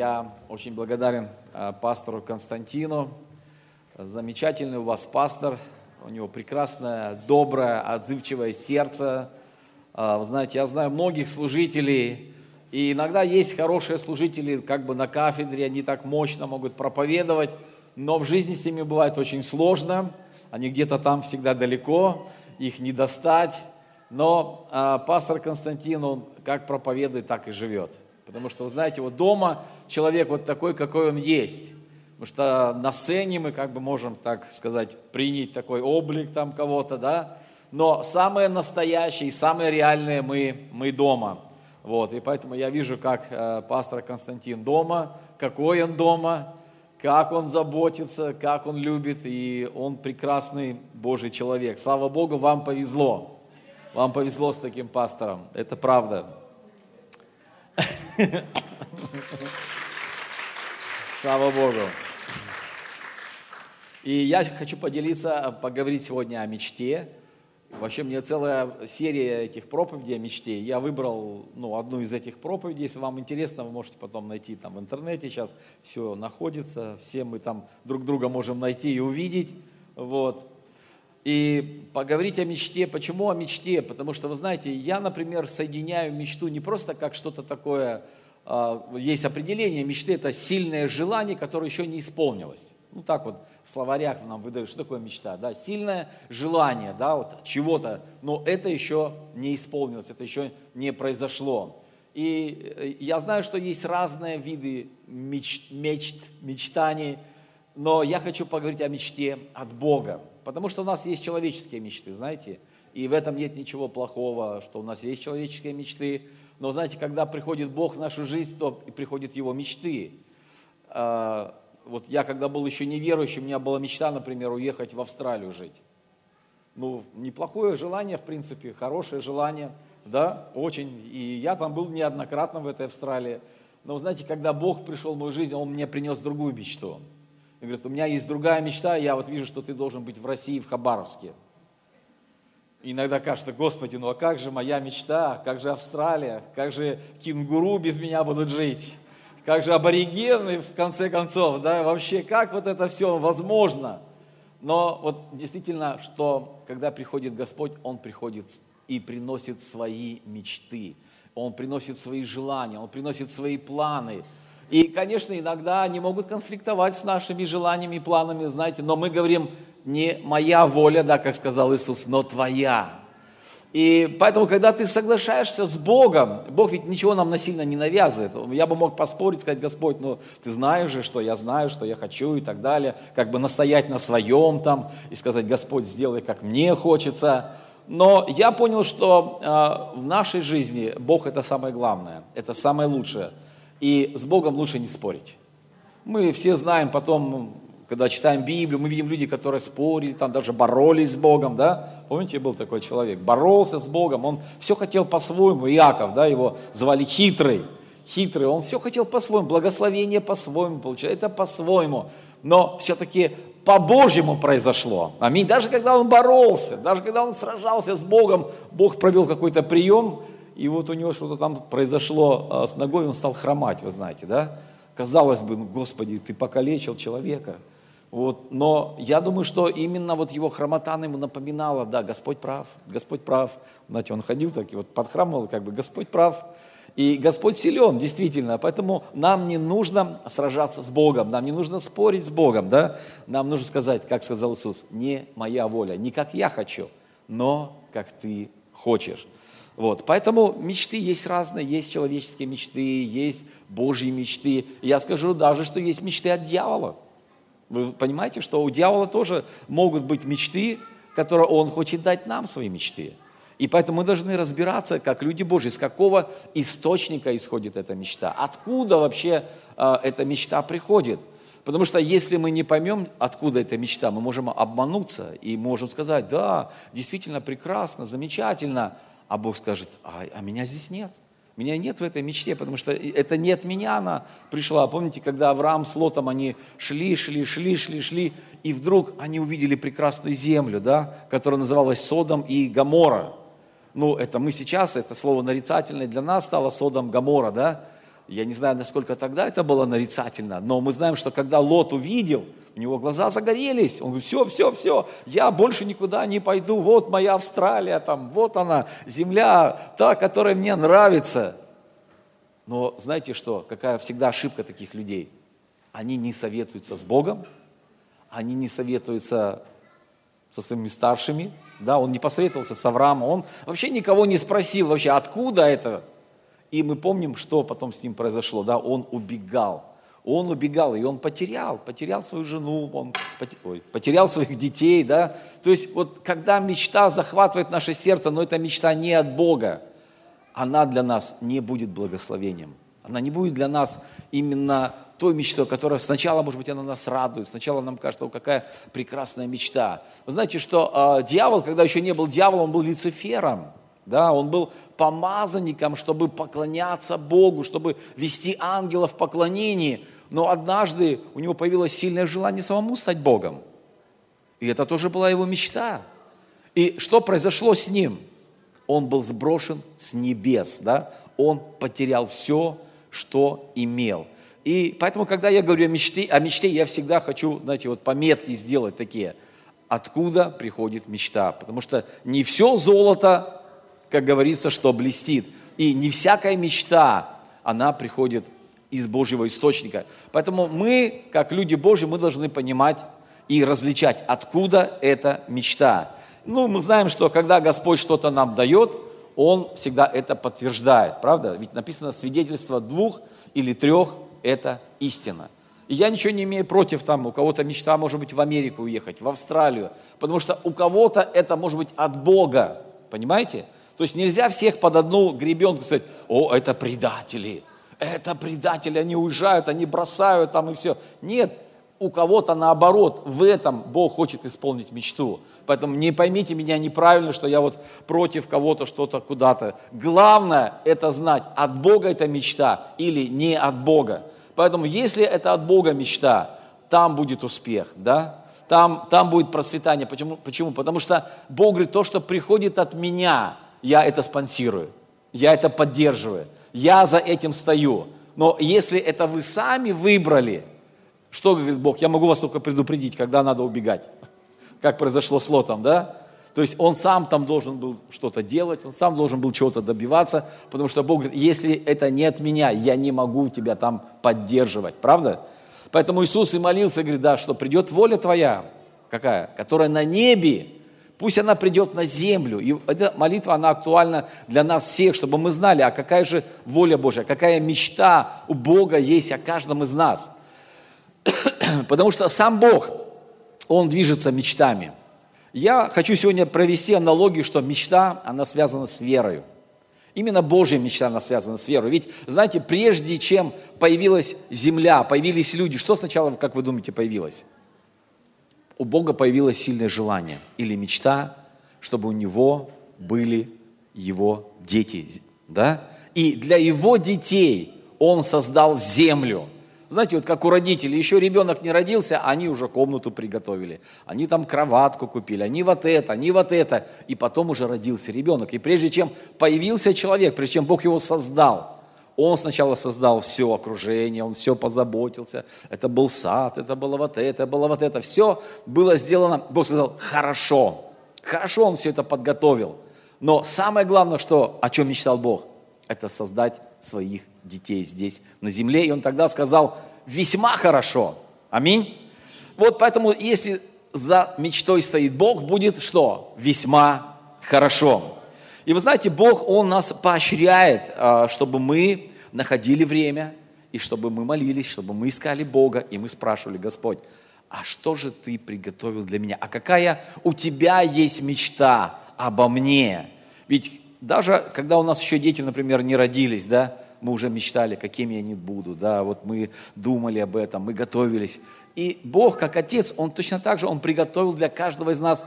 Я очень благодарен э, пастору Константину. Замечательный у вас пастор. У него прекрасное, доброе, отзывчивое сердце. Э, вы знаете, я знаю многих служителей, и иногда есть хорошие служители, как бы на кафедре, они так мощно могут проповедовать, но в жизни с ними бывает очень сложно. Они где-то там всегда далеко, их не достать. Но э, пастор Константин, он как проповедует, так и живет. Потому что, вы знаете, вот дома человек вот такой, какой он есть. Потому что на сцене мы как бы можем, так сказать, принять такой облик там кого-то, да. Но самое настоящее и самое реальное мы, мы дома. Вот, и поэтому я вижу, как э, пастор Константин дома, какой он дома, как он заботится, как он любит, и он прекрасный Божий человек. Слава Богу, вам повезло. Вам повезло с таким пастором, это правда. Слава Богу. И я хочу поделиться, поговорить сегодня о мечте. Вообще, мне целая серия этих проповедей о мечте. Я выбрал ну, одну из этих проповедей. Если вам интересно, вы можете потом найти там в интернете. Сейчас все находится. Все мы там друг друга можем найти и увидеть. Вот и поговорить о мечте. Почему о мечте? Потому что, вы знаете, я, например, соединяю мечту не просто как что-то такое, а, есть определение мечты, это сильное желание, которое еще не исполнилось. Ну так вот в словарях нам выдают, что такое мечта, да, сильное желание, да, вот чего-то, но это еще не исполнилось, это еще не произошло. И э, я знаю, что есть разные виды мечт, мечт мечтаний, но я хочу поговорить о мечте от Бога. Потому что у нас есть человеческие мечты, знаете, и в этом нет ничего плохого, что у нас есть человеческие мечты. Но знаете, когда приходит Бог в нашу жизнь, то и приходят Его мечты. А, вот я когда был еще неверующим, у меня была мечта, например, уехать в Австралию жить. Ну, неплохое желание, в принципе, хорошее желание, да, очень. И я там был неоднократно в этой Австралии. Но, знаете, когда Бог пришел в мою жизнь, Он мне принес другую мечту. И говорит, у меня есть другая мечта, я вот вижу, что ты должен быть в России, в Хабаровске. И иногда кажется, Господи, ну а как же моя мечта, как же Австралия, как же кенгуру без меня будут жить, как же аборигены, в конце концов, да, вообще, как вот это все возможно? Но вот действительно, что когда приходит Господь, Он приходит и приносит свои мечты, Он приносит свои желания, Он приносит свои планы – и, конечно, иногда они могут конфликтовать с нашими желаниями и планами, знаете, но мы говорим, не моя воля, да, как сказал Иисус, но твоя. И поэтому, когда ты соглашаешься с Богом, Бог ведь ничего нам насильно не навязывает. Я бы мог поспорить, сказать, Господь, ну ты знаешь же, что я знаю, что я хочу и так далее. Как бы настоять на своем там и сказать, Господь, сделай, как мне хочется. Но я понял, что э, в нашей жизни Бог это самое главное, это самое лучшее – и с Богом лучше не спорить. Мы все знаем потом, когда читаем Библию, мы видим людей, которые спорили, там даже боролись с Богом, да? Помните, был такой человек, боролся с Богом, он все хотел по-своему, Иаков, да, его звали хитрый, хитрый, он все хотел по-своему, благословение по-своему получать, это по-своему, но все-таки по-божьему произошло. Аминь. Даже когда он боролся, даже когда он сражался с Богом, Бог провел какой-то прием, и вот у него что-то там произошло а, с ногой, он стал хромать, вы знаете, да? Казалось бы, ну, Господи, ты покалечил человека. Вот. Но я думаю, что именно вот его хромота ему напоминала, да, Господь прав, Господь прав. Знаете, он ходил так и вот подхрамывал, как бы, Господь прав. И Господь силен, действительно, поэтому нам не нужно сражаться с Богом, нам не нужно спорить с Богом, да? Нам нужно сказать, как сказал Иисус, не моя воля, не как я хочу, но как ты хочешь. Вот, поэтому мечты есть разные, есть человеческие мечты, есть Божьи мечты. Я скажу даже, что есть мечты от дьявола. Вы понимаете, что у дьявола тоже могут быть мечты, которые он хочет дать нам свои мечты. И поэтому мы должны разбираться, как люди Божьи, с какого источника исходит эта мечта, откуда вообще э, эта мечта приходит. Потому что если мы не поймем, откуда эта мечта, мы можем обмануться и можем сказать, да, действительно прекрасно, замечательно, а Бог скажет, а, а меня здесь нет. Меня нет в этой мечте, потому что это не от меня она пришла. Помните, когда Авраам с Лотом, они шли, шли, шли, шли, шли, и вдруг они увидели прекрасную землю, да, которая называлась Содом и Гамора. Ну, это мы сейчас, это слово нарицательное для нас стало Содом, Гамора, да. Я не знаю, насколько тогда это было нарицательно, но мы знаем, что когда Лот увидел, у него глаза загорелись. Он говорит, все, все, все, я больше никуда не пойду. Вот моя Австралия, там, вот она, земля, та, которая мне нравится. Но знаете что, какая всегда ошибка таких людей? Они не советуются с Богом, они не советуются со своими старшими, да, он не посоветовался с Авраамом, он вообще никого не спросил вообще, откуда это. И мы помним, что потом с ним произошло, да, он убегал. Он убегал, и он потерял, потерял свою жену, он потерял своих детей, да. То есть вот когда мечта захватывает наше сердце, но эта мечта не от Бога, она для нас не будет благословением. Она не будет для нас именно той мечтой, которая сначала, может быть, она нас радует, сначала нам кажется, о, какая прекрасная мечта. Вы знаете, что э, дьявол, когда еще не был дьяволом, он был Люцифером. Да, он был помазанником, чтобы поклоняться Богу, чтобы вести ангелов в поклонении. Но однажды у него появилось сильное желание самому стать Богом. И это тоже была его мечта. И что произошло с ним? Он был сброшен с небес, да? Он потерял все, что имел. И поэтому, когда я говорю о мечте, о мечте, я всегда хочу, знаете, вот пометки сделать такие. Откуда приходит мечта? Потому что не все золото, как говорится, что блестит. И не всякая мечта, она приходит из Божьего источника. Поэтому мы, как люди Божьи, мы должны понимать и различать, откуда эта мечта. Ну, мы знаем, что когда Господь что-то нам дает, Он всегда это подтверждает, правда? Ведь написано свидетельство двух или трех это истина. И я ничего не имею против, там, у кого-то мечта может быть в Америку уехать, в Австралию, потому что у кого-то это может быть от Бога, понимаете? То есть нельзя всех под одну гребенку сказать, о, это предатели, это предатели, они уезжают, они бросают там и все. Нет, у кого-то наоборот, в этом Бог хочет исполнить мечту. Поэтому не поймите меня неправильно, что я вот против кого-то что-то куда-то. Главное это знать, от Бога эта мечта или не от Бога. Поэтому если это от Бога мечта, там будет успех, да? Там, там будет процветание. Почему? Почему? Потому что Бог говорит, то, что приходит от меня, я это спонсирую, я это поддерживаю, я за этим стою. Но если это вы сами выбрали, что говорит Бог? Я могу вас только предупредить, когда надо убегать как произошло с Лотом, да? То есть он сам там должен был что-то делать, он сам должен был чего-то добиваться, потому что Бог говорит, если это не от меня, я не могу тебя там поддерживать, правда? Поэтому Иисус и молился, говорит, да, что придет воля твоя, какая? Которая на небе, пусть она придет на землю. И эта молитва, она актуальна для нас всех, чтобы мы знали, а какая же воля Божья, какая мечта у Бога есть о каждом из нас. Потому что сам Бог – он движется мечтами. Я хочу сегодня провести аналогию, что мечта, она связана с верой. Именно Божья мечта, она связана с верой. Ведь, знаете, прежде чем появилась земля, появились люди, что сначала, как вы думаете, появилось? У Бога появилось сильное желание или мечта, чтобы у Него были Его дети. Да? И для Его детей Он создал землю – знаете, вот как у родителей, еще ребенок не родился, они уже комнату приготовили, они там кроватку купили, они вот это, они вот это, и потом уже родился ребенок. И прежде чем появился человек, прежде чем Бог его создал, он сначала создал все окружение, он все позаботился. Это был сад, это было вот это, это было вот это. Все было сделано, Бог сказал, хорошо. Хорошо он все это подготовил. Но самое главное, что, о чем мечтал Бог, это создать своих детей здесь на земле. И он тогда сказал, весьма хорошо. Аминь. Вот поэтому, если за мечтой стоит Бог, будет что? Весьма хорошо. И вы знаете, Бог, Он нас поощряет, а, чтобы мы находили время, и чтобы мы молились, чтобы мы искали Бога, и мы спрашивали, Господь, а что же Ты приготовил для меня? А какая у Тебя есть мечта обо мне? Ведь даже когда у нас еще дети, например, не родились, да, мы уже мечтали, какими они будут, да, вот мы думали об этом, мы готовились. И Бог, как Отец, Он точно так же, Он приготовил для каждого из нас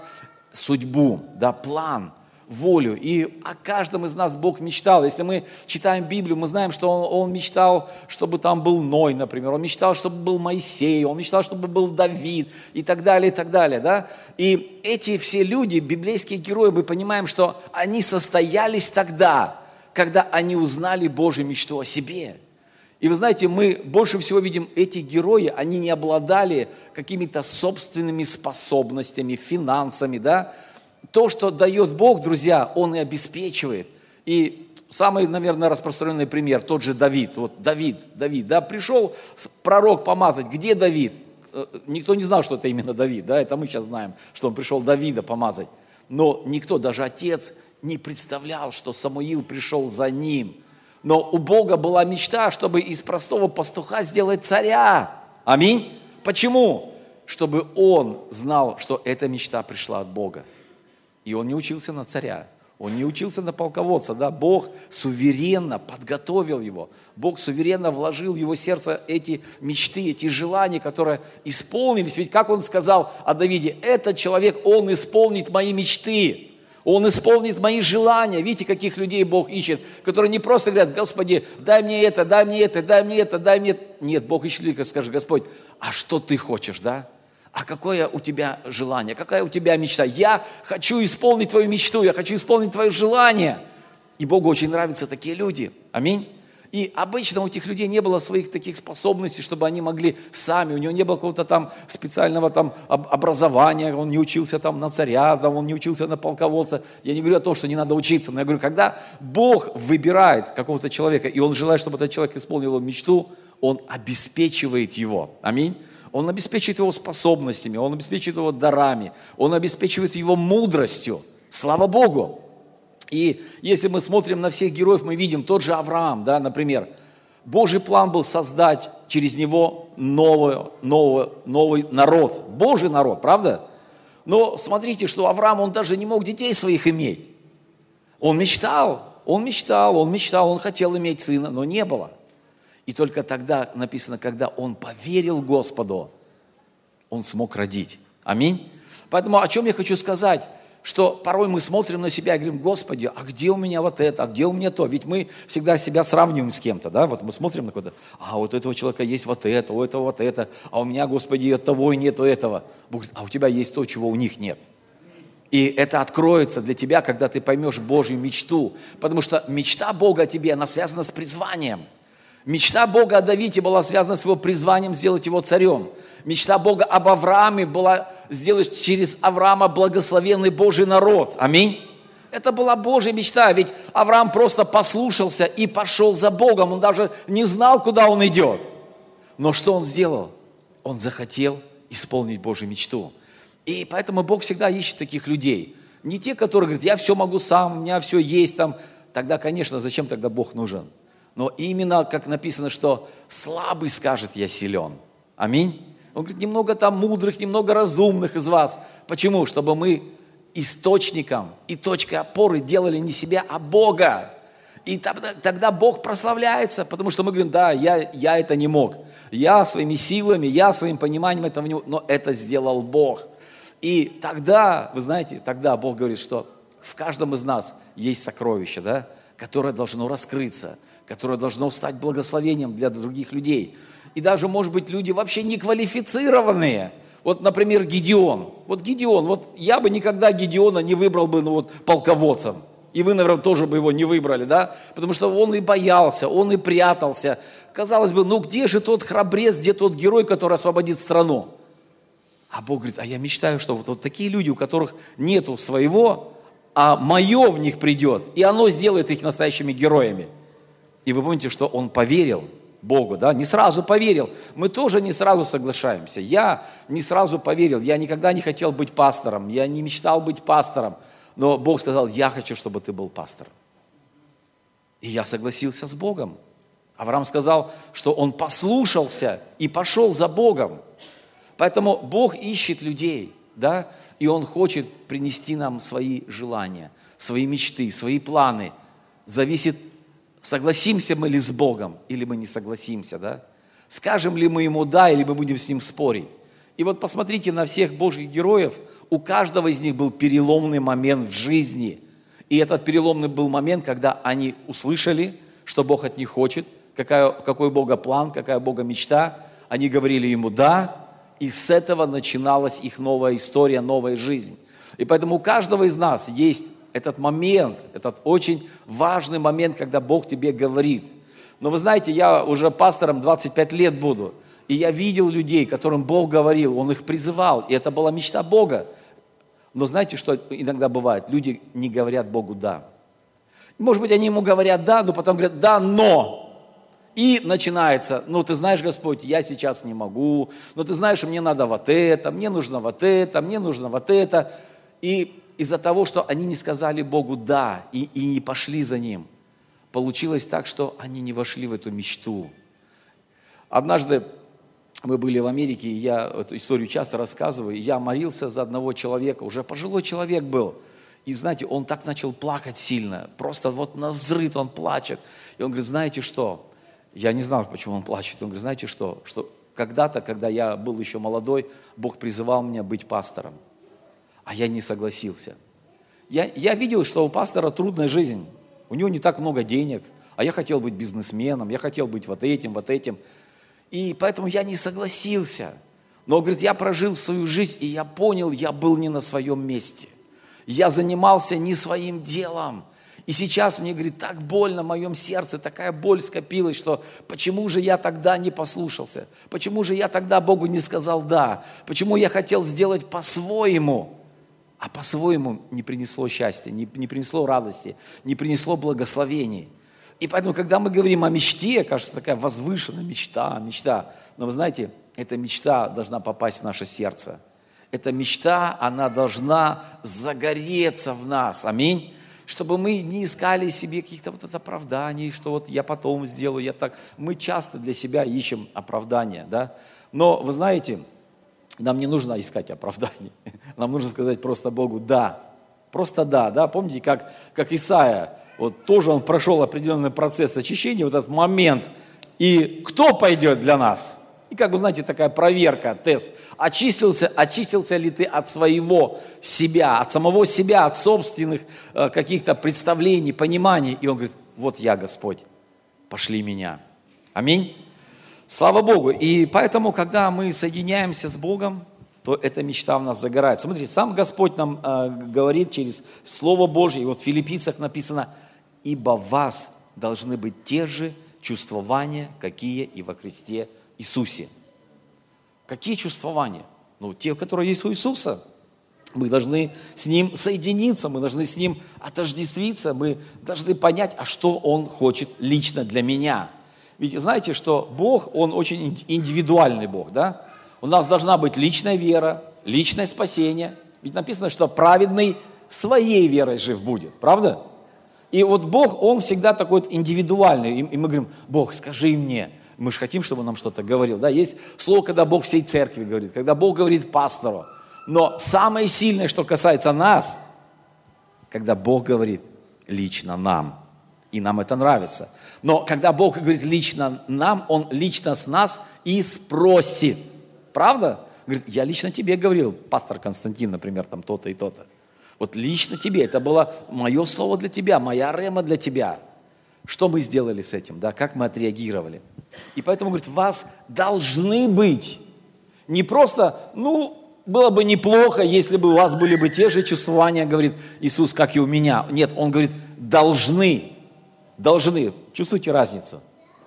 судьбу, да, план, волю. И о каждом из нас Бог мечтал. Если мы читаем Библию, мы знаем, что Он, он мечтал, чтобы там был Ной, например. Он мечтал, чтобы был Моисей. Он мечтал, чтобы был Давид и так далее, и так далее. Да? И эти все люди, библейские герои, мы понимаем, что они состоялись тогда – когда они узнали Божью мечту о себе. И вы знаете, мы больше всего видим, эти герои, они не обладали какими-то собственными способностями, финансами, да. То, что дает Бог, друзья, Он и обеспечивает. И самый, наверное, распространенный пример, тот же Давид. Вот Давид, Давид, да, пришел пророк помазать. Где Давид? Э, никто не знал, что это именно Давид, да, это мы сейчас знаем, что он пришел Давида помазать. Но никто, даже отец, не представлял, что Самуил пришел за ним – но у Бога была мечта, чтобы из простого пастуха сделать царя. Аминь. Почему? Чтобы он знал, что эта мечта пришла от Бога. И он не учился на царя. Он не учился на полководца, да, Бог суверенно подготовил его. Бог суверенно вложил в его сердце эти мечты, эти желания, которые исполнились. Ведь как он сказал о Давиде, этот человек, он исполнит мои мечты. Он исполнит мои желания. Видите, каких людей Бог ищет, которые не просто говорят, Господи, дай мне это, дай мне это, дай мне это, дай мне это. Нет, Бог ищет людей, скажет, Господь, а что ты хочешь, да? А какое у тебя желание, какая у тебя мечта? Я хочу исполнить твою мечту, я хочу исполнить твое желание. И Богу очень нравятся такие люди. Аминь. И обычно у этих людей не было своих таких способностей, чтобы они могли сами, у него не было какого-то там специального там образования, он не учился там на царя, там, он не учился на полководца. Я не говорю о том, что не надо учиться, но я говорю, когда Бог выбирает какого-то человека, и он желает, чтобы этот человек исполнил его мечту, он обеспечивает его. Аминь. Он обеспечивает его способностями, он обеспечивает его дарами, он обеспечивает его мудростью. Слава Богу! И если мы смотрим на всех героев, мы видим тот же Авраам, да, например. Божий план был создать через него новый, новый, новый народ. Божий народ, правда? Но смотрите, что Авраам, он даже не мог детей своих иметь. Он мечтал, он мечтал, он мечтал, он хотел иметь сына, но не было. И только тогда написано, когда он поверил Господу, он смог родить. Аминь. Поэтому о чем я хочу сказать? что порой мы смотрим на себя и говорим, Господи, а где у меня вот это, а где у меня то? Ведь мы всегда себя сравниваем с кем-то, да, вот мы смотрим на кого-то, а вот у этого человека есть вот это, у этого вот это, а у меня, Господи, от того и нету этого. Бог говорит, а у тебя есть то, чего у них нет. И это откроется для тебя, когда ты поймешь Божью мечту. Потому что мечта Бога о тебе, она связана с призванием. Мечта Бога о Давиде была связана с его призванием сделать его царем. Мечта Бога об Аврааме была сделать через Авраама благословенный Божий народ. Аминь. Это была Божья мечта, ведь Авраам просто послушался и пошел за Богом. Он даже не знал, куда он идет. Но что он сделал? Он захотел исполнить Божью мечту. И поэтому Бог всегда ищет таких людей. Не те, которые говорят, я все могу сам, у меня все есть там. Тогда, конечно, зачем тогда Бог нужен? Но именно, как написано, что слабый скажет, я силен. Аминь. Он говорит, немного там мудрых, немного разумных из вас. Почему? Чтобы мы источником и точкой опоры делали не себя, а Бога. И тогда, Бог прославляется, потому что мы говорим, да, я, я это не мог. Я своими силами, я своим пониманием этого не мог, но это сделал Бог. И тогда, вы знаете, тогда Бог говорит, что в каждом из нас есть сокровище, да, которое должно раскрыться, которое должно стать благословением для других людей и даже, может быть, люди вообще неквалифицированные. Вот, например, Гедеон. Вот Гедеон, вот я бы никогда Гедеона не выбрал бы, ну вот, полководцем. И вы, наверное, тоже бы его не выбрали, да? Потому что он и боялся, он и прятался. Казалось бы, ну где же тот храбрец, где тот герой, который освободит страну? А Бог говорит, а я мечтаю, что вот, вот такие люди, у которых нету своего, а мое в них придет, и оно сделает их настоящими героями. И вы помните, что он поверил – Богу, да, не сразу поверил. Мы тоже не сразу соглашаемся. Я не сразу поверил, я никогда не хотел быть пастором, я не мечтал быть пастором, но Бог сказал, я хочу, чтобы ты был пастором. И я согласился с Богом. Авраам сказал, что он послушался и пошел за Богом. Поэтому Бог ищет людей, да, и Он хочет принести нам свои желания, свои мечты, свои планы. Зависит Согласимся мы ли с Богом, или мы не согласимся, да? Скажем ли мы Ему «да», или мы будем с Ним спорить? И вот посмотрите на всех Божьих героев, у каждого из них был переломный момент в жизни. И этот переломный был момент, когда они услышали, что Бог от них хочет, какая, какой Бога план, какая Бога мечта. Они говорили Ему «да», и с этого начиналась их новая история, новая жизнь. И поэтому у каждого из нас есть этот момент, этот очень важный момент, когда Бог тебе говорит. Но вы знаете, я уже пастором 25 лет буду. И я видел людей, которым Бог говорил, Он их призывал. И это была мечта Бога. Но знаете, что иногда бывает? Люди не говорят Богу «да». Может быть, они ему говорят «да», но потом говорят «да, но». И начинается, ну ты знаешь, Господь, я сейчас не могу, но ты знаешь, мне надо вот это, мне нужно вот это, мне нужно вот это. И из-за того, что они не сказали Богу «да» и, и не пошли за Ним, получилось так, что они не вошли в эту мечту. Однажды мы были в Америке, и я эту историю часто рассказываю, я молился за одного человека, уже пожилой человек был, и знаете, он так начал плакать сильно, просто вот на взрыв он плачет. И он говорит, знаете что, я не знал, почему он плачет. Он говорит, знаете что, что когда-то, когда я был еще молодой, Бог призывал меня быть пастором, а я не согласился. Я, я видел, что у пастора трудная жизнь, у него не так много денег, а я хотел быть бизнесменом, я хотел быть вот этим, вот этим. И поэтому я не согласился. Но, говорит, я прожил свою жизнь, и я понял, я был не на своем месте. Я занимался не своим делом. И сейчас мне, говорит, так больно в моем сердце, такая боль скопилась, что почему же я тогда не послушался? Почему же я тогда Богу не сказал «да»? Почему я хотел сделать по-своему? А по-своему не принесло счастья, не, не принесло радости, не принесло благословений. И поэтому, когда мы говорим о мечте, кажется, такая возвышенная мечта, мечта. Но вы знаете, эта мечта должна попасть в наше сердце. Эта мечта, она должна загореться в нас. Аминь чтобы мы не искали себе каких-то вот оправданий, что вот я потом сделаю, я так. Мы часто для себя ищем оправдания, да. Но вы знаете, нам не нужно искать оправданий. Нам нужно сказать просто Богу «да». Просто «да», да. Помните, как, как Исаия, вот тоже он прошел определенный процесс очищения, вот этот момент. И кто пойдет для нас? И как бы, знаете, такая проверка, тест. Очистился, очистился ли ты от своего себя, от самого себя, от собственных э, каких-то представлений, пониманий. И он говорит, вот я, Господь, пошли меня. Аминь. Слава Богу. И поэтому, когда мы соединяемся с Богом, то эта мечта у нас загорается. Смотрите, сам Господь нам э, говорит через Слово Божье, и вот в Филиппийцах написано, ибо вас должны быть те же чувствования, какие и во Христе Иисусе. Какие чувствования? Ну, те, которые есть у Иисуса. Мы должны с Ним соединиться, мы должны с Ним отождествиться, мы должны понять, а что Он хочет лично для меня. Ведь знаете, что Бог, Он очень индивидуальный Бог, да? У нас должна быть личная вера, личное спасение. Ведь написано, что праведный своей верой жив будет, правда? И вот Бог, Он всегда такой вот индивидуальный. И мы говорим, Бог, скажи мне, мы же хотим, чтобы он нам что-то говорил. Да? Есть слово, когда Бог всей церкви говорит, когда Бог говорит пастору. Но самое сильное, что касается нас, когда Бог говорит лично нам. И нам это нравится. Но когда Бог говорит лично нам, Он лично с нас и спросит. Правда? Говорит, я лично тебе говорил, пастор Константин, например, там то-то и то-то. Вот лично тебе, это было мое слово для тебя, моя рема для тебя. Что мы сделали с этим, да, как мы отреагировали. И поэтому, говорит, вас должны быть не просто, ну, было бы неплохо, если бы у вас были бы те же чувствования, говорит Иисус, как и у меня. Нет, Он говорит, должны, должны. Чувствуете разницу?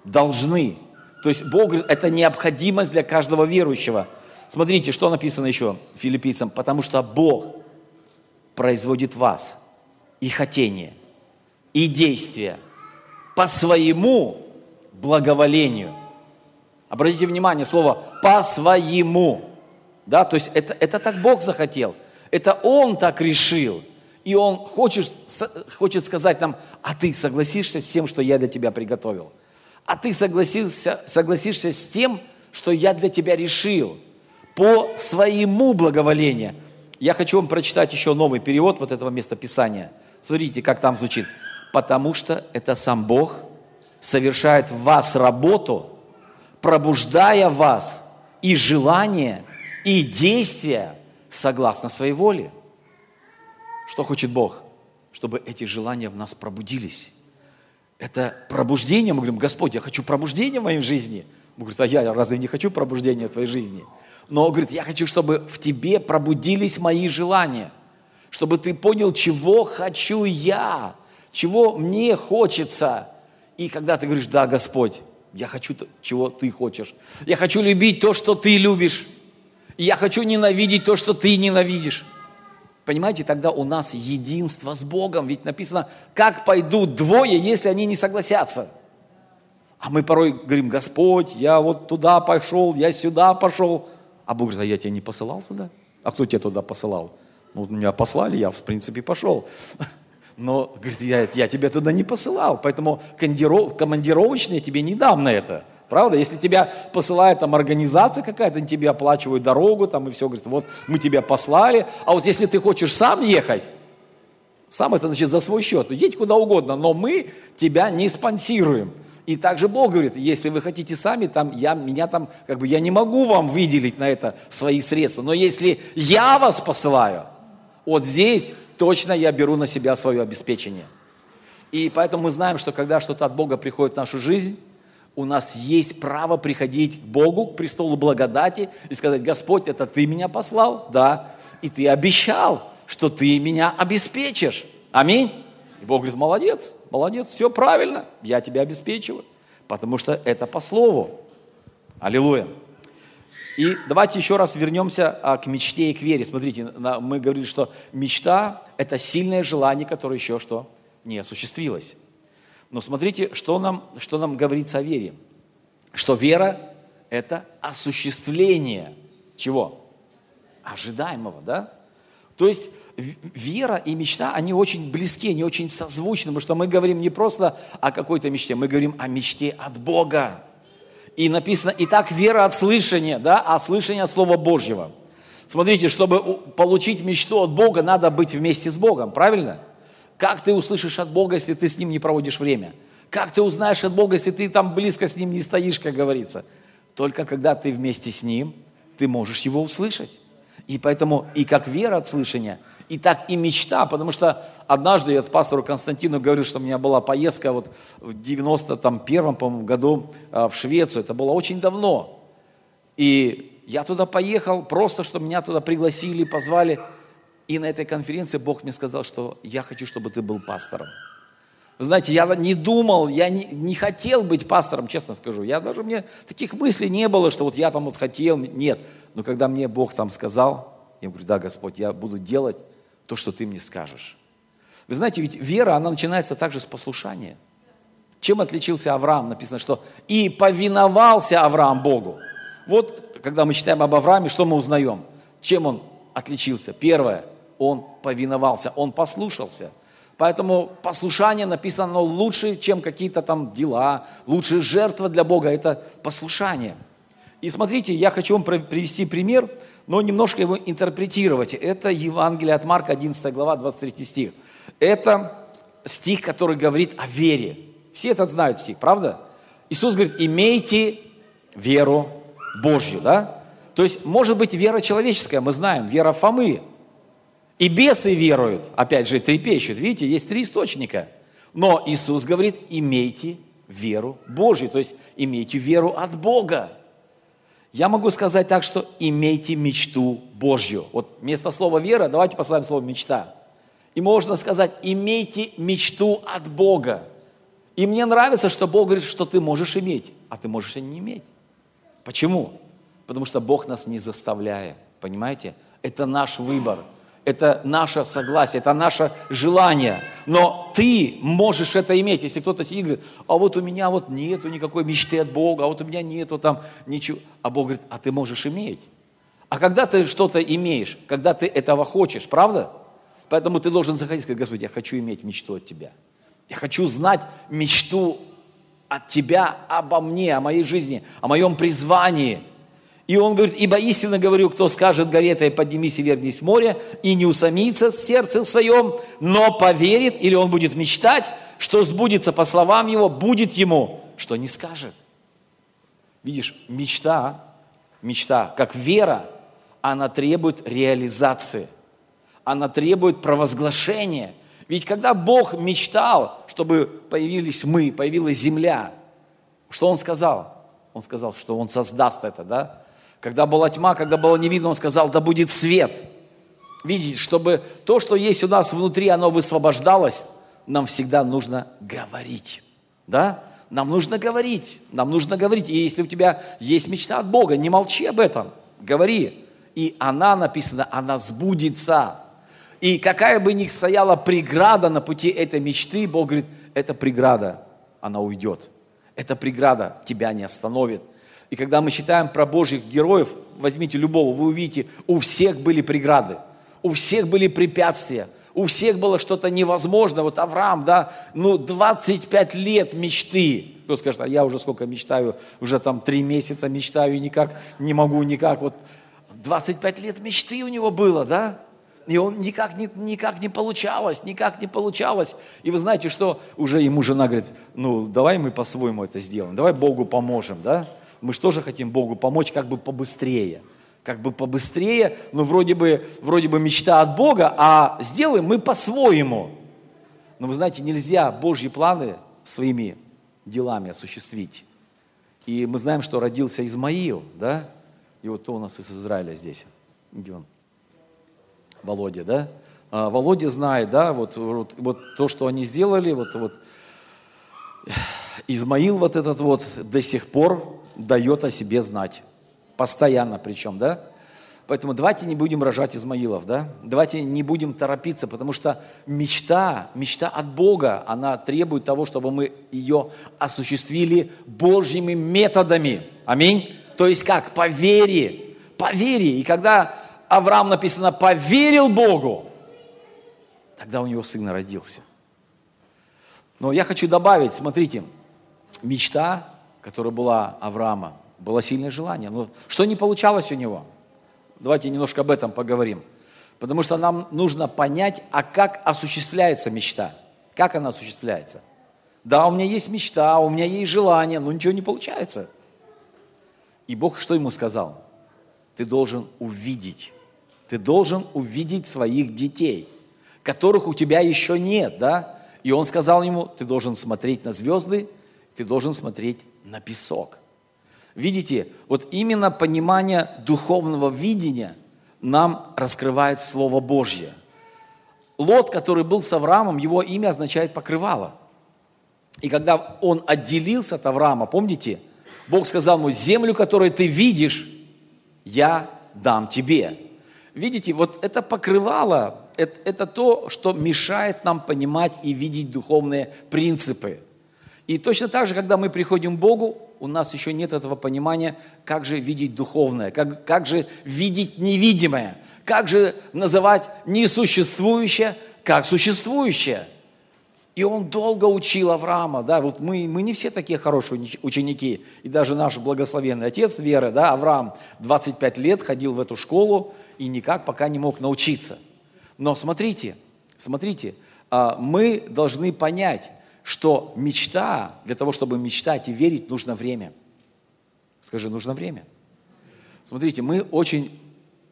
Должны. То есть Бог говорит, это необходимость для каждого верующего. Смотрите, что написано еще филиппийцам. Потому что Бог производит вас и хотение, и действия по своему благоволению. Обратите внимание, слово «по своему». Да, то есть это, это так Бог захотел. Это Он так решил. И Он хочет, хочет сказать нам, а ты согласишься с тем, что я для тебя приготовил? А ты согласишься, согласишься с тем, что я для тебя решил по своему благоволению. Я хочу вам прочитать еще новый перевод вот этого места Писания. Смотрите, как там звучит. Потому что это сам Бог – совершает в вас работу, пробуждая вас и желание, и действия согласно своей воле. Что хочет Бог? Чтобы эти желания в нас пробудились. Это пробуждение. Мы говорим, Господь, я хочу пробуждения в моей жизни. Он говорит, а я разве не хочу пробуждения в твоей жизни? Но говорит, я хочу, чтобы в тебе пробудились мои желания. Чтобы ты понял, чего хочу я, чего мне хочется – И когда ты говоришь, да, Господь, я хочу, чего ты хочешь. Я хочу любить то, что ты любишь. И я хочу ненавидеть то, что ты ненавидишь. Понимаете, тогда у нас единство с Богом. Ведь написано, как пойдут двое, если они не согласятся. А мы порой говорим, Господь, я вот туда пошел, я сюда пошел. А Бог говорит, а я тебя не посылал туда? А кто тебя туда посылал? Ну, меня послали, я, в принципе, пошел. Но, говорит, я, я тебя туда не посылал, поэтому командировочные тебе не дам на это. Правда? Если тебя посылает там организация какая-то, они тебе оплачивают дорогу там и все, говорит, вот мы тебя послали, а вот если ты хочешь сам ехать, сам это значит за свой счет, едь куда угодно, но мы тебя не спонсируем. И также Бог говорит, если вы хотите сами, там, я, меня там, как бы, я не могу вам выделить на это свои средства, но если я вас посылаю, вот здесь точно я беру на себя свое обеспечение. И поэтому мы знаем, что когда что-то от Бога приходит в нашу жизнь, у нас есть право приходить к Богу, к престолу благодати и сказать, Господь, это Ты меня послал? Да. И Ты обещал, что Ты меня обеспечишь. Аминь. И Бог говорит, молодец, молодец, все правильно, я тебя обеспечиваю, потому что это по слову. Аллилуйя. И давайте еще раз вернемся а, к мечте и к вере. Смотрите, мы говорили, что мечта – это сильное желание, которое еще что? Не осуществилось. Но смотрите, что нам, что нам говорится о вере. Что вера – это осуществление чего? Ожидаемого, да? То есть вера и мечта, они очень близки, они очень созвучны, потому что мы говорим не просто о какой-то мечте, мы говорим о мечте от Бога. И написано, и так вера от слышания, да, а слышание от Слова Божьего. Смотрите, чтобы получить мечту от Бога, надо быть вместе с Богом, правильно? Как ты услышишь от Бога, если ты с Ним не проводишь время? Как ты узнаешь от Бога, если ты там близко с Ним не стоишь, как говорится? Только когда ты вместе с Ним, ты можешь Его услышать. И поэтому и как вера от слышания – и так и мечта, потому что однажды я пастору Константину говорил, что у меня была поездка вот в 91-м, по-моему, году а, в Швецию, это было очень давно. И я туда поехал, просто, что меня туда пригласили, позвали. И на этой конференции Бог мне сказал, что я хочу, чтобы ты был пастором. Вы знаете, я не думал, я не, не хотел быть пастором, честно скажу. Я даже, мне таких мыслей не было, что вот я там вот хотел, нет. Но когда мне Бог там сказал, я говорю, да, Господь, я буду делать, то, что ты мне скажешь. Вы знаете, ведь вера, она начинается также с послушания. Чем отличился Авраам? Написано, что и повиновался Авраам Богу. Вот, когда мы читаем об Аврааме, что мы узнаем? Чем он отличился? Первое, он повиновался, он послушался. Поэтому послушание написано лучше, чем какие-то там дела, лучшая жертва для Бога – это послушание. И смотрите, я хочу вам привести пример – но немножко его интерпретировать. Это Евангелие от Марка, 11 глава, 23 стих. Это стих, который говорит о вере. Все этот знают стих, правда? Иисус говорит, имейте веру Божью, да? То есть, может быть, вера человеческая, мы знаем, вера Фомы. И бесы веруют, опять же, трепещут. Видите, есть три источника. Но Иисус говорит, имейте веру Божью, то есть имейте веру от Бога. Я могу сказать так, что имейте мечту Божью. Вот вместо слова вера давайте поставим слово мечта. И можно сказать, имейте мечту от Бога. И мне нравится, что Бог говорит, что ты можешь иметь, а ты можешь и не иметь. Почему? Потому что Бог нас не заставляет. Понимаете? Это наш выбор это наше согласие, это наше желание. Но ты можешь это иметь. Если кто-то сидит и говорит, а вот у меня вот нету никакой мечты от Бога, а вот у меня нету там ничего. А Бог говорит, а ты можешь иметь. А когда ты что-то имеешь, когда ты этого хочешь, правда? Поэтому ты должен заходить и сказать, Господи, я хочу иметь мечту от Тебя. Я хочу знать мечту от Тебя обо мне, о моей жизни, о моем призвании – и он говорит, ибо истинно говорю, кто скажет горе этой, поднимись и вернись в море, и не усомнится в сердце своем, но поверит, или он будет мечтать, что сбудется по словам его, будет ему, что не скажет. Видишь, мечта, мечта, как вера, она требует реализации, она требует провозглашения. Ведь когда Бог мечтал, чтобы появились мы, появилась земля, что Он сказал? Он сказал, что Он создаст это, да? Когда была тьма, когда было не видно, он сказал, да будет свет. Видите, чтобы то, что есть у нас внутри, оно высвобождалось, нам всегда нужно говорить. Да? Нам нужно говорить, нам нужно говорить. И если у тебя есть мечта от Бога, не молчи об этом, говори. И она написана, она сбудется. И какая бы ни стояла преграда на пути этой мечты, Бог говорит, эта преграда, она уйдет. Эта преграда тебя не остановит. И когда мы читаем про Божьих героев, возьмите любого, вы увидите, у всех были преграды, у всех были препятствия, у всех было что-то невозможное. Вот Авраам, да, ну 25 лет мечты. Кто скажет, а я уже сколько мечтаю, уже там три месяца мечтаю никак не могу, никак. Вот 25 лет мечты у него было, да? И он никак никак не получалось, никак не получалось. И вы знаете, что уже ему жена говорит, ну давай мы по-своему это сделаем, давай Богу поможем, да? Мы же тоже хотим Богу помочь как бы побыстрее. Как бы побыстрее, но вроде бы, вроде бы мечта от Бога, а сделаем мы по-своему. Но вы знаете, нельзя Божьи планы своими делами осуществить. И мы знаем, что родился Измаил, да? И вот кто у нас из Израиля здесь? Где он? Володя, да? А, Володя знает, да, вот, вот, вот то, что они сделали, вот, вот Измаил вот этот вот до сих пор дает о себе знать. Постоянно причем, да? Поэтому давайте не будем рожать Измаилов, да? Давайте не будем торопиться, потому что мечта, мечта от Бога, она требует того, чтобы мы ее осуществили Божьими методами. Аминь. То есть как? По вере. По вере. И когда Авраам написано, поверил Богу, тогда у него сын родился. Но я хочу добавить, смотрите, мечта, которая была Авраама, было сильное желание. Но что не получалось у него? Давайте немножко об этом поговорим. Потому что нам нужно понять, а как осуществляется мечта. Как она осуществляется? Да, у меня есть мечта, у меня есть желание, но ничего не получается. И Бог что ему сказал? Ты должен увидеть ты должен увидеть своих детей, которых у тебя еще нет, да? И он сказал ему, ты должен смотреть на звезды, ты должен смотреть на песок. Видите, вот именно понимание духовного видения нам раскрывает Слово Божье. Лот, который был с Авраамом, его имя означает покрывало. И когда он отделился от Авраама, помните, Бог сказал ему, землю, которую ты видишь, я дам тебе. Видите, вот это покрывало, это, это то, что мешает нам понимать и видеть духовные принципы. И точно так же, когда мы приходим к Богу, у нас еще нет этого понимания, как же видеть духовное, как, как же видеть невидимое, как же называть несуществующее, как существующее – и он долго учил Авраама, да, вот мы, мы не все такие хорошие ученики, и даже наш благословенный отец веры, да, Авраам 25 лет ходил в эту школу и никак пока не мог научиться. Но смотрите, смотрите, а, мы должны понять, что мечта, для того, чтобы мечтать и верить, нужно время. Скажи, нужно время. Смотрите, мы очень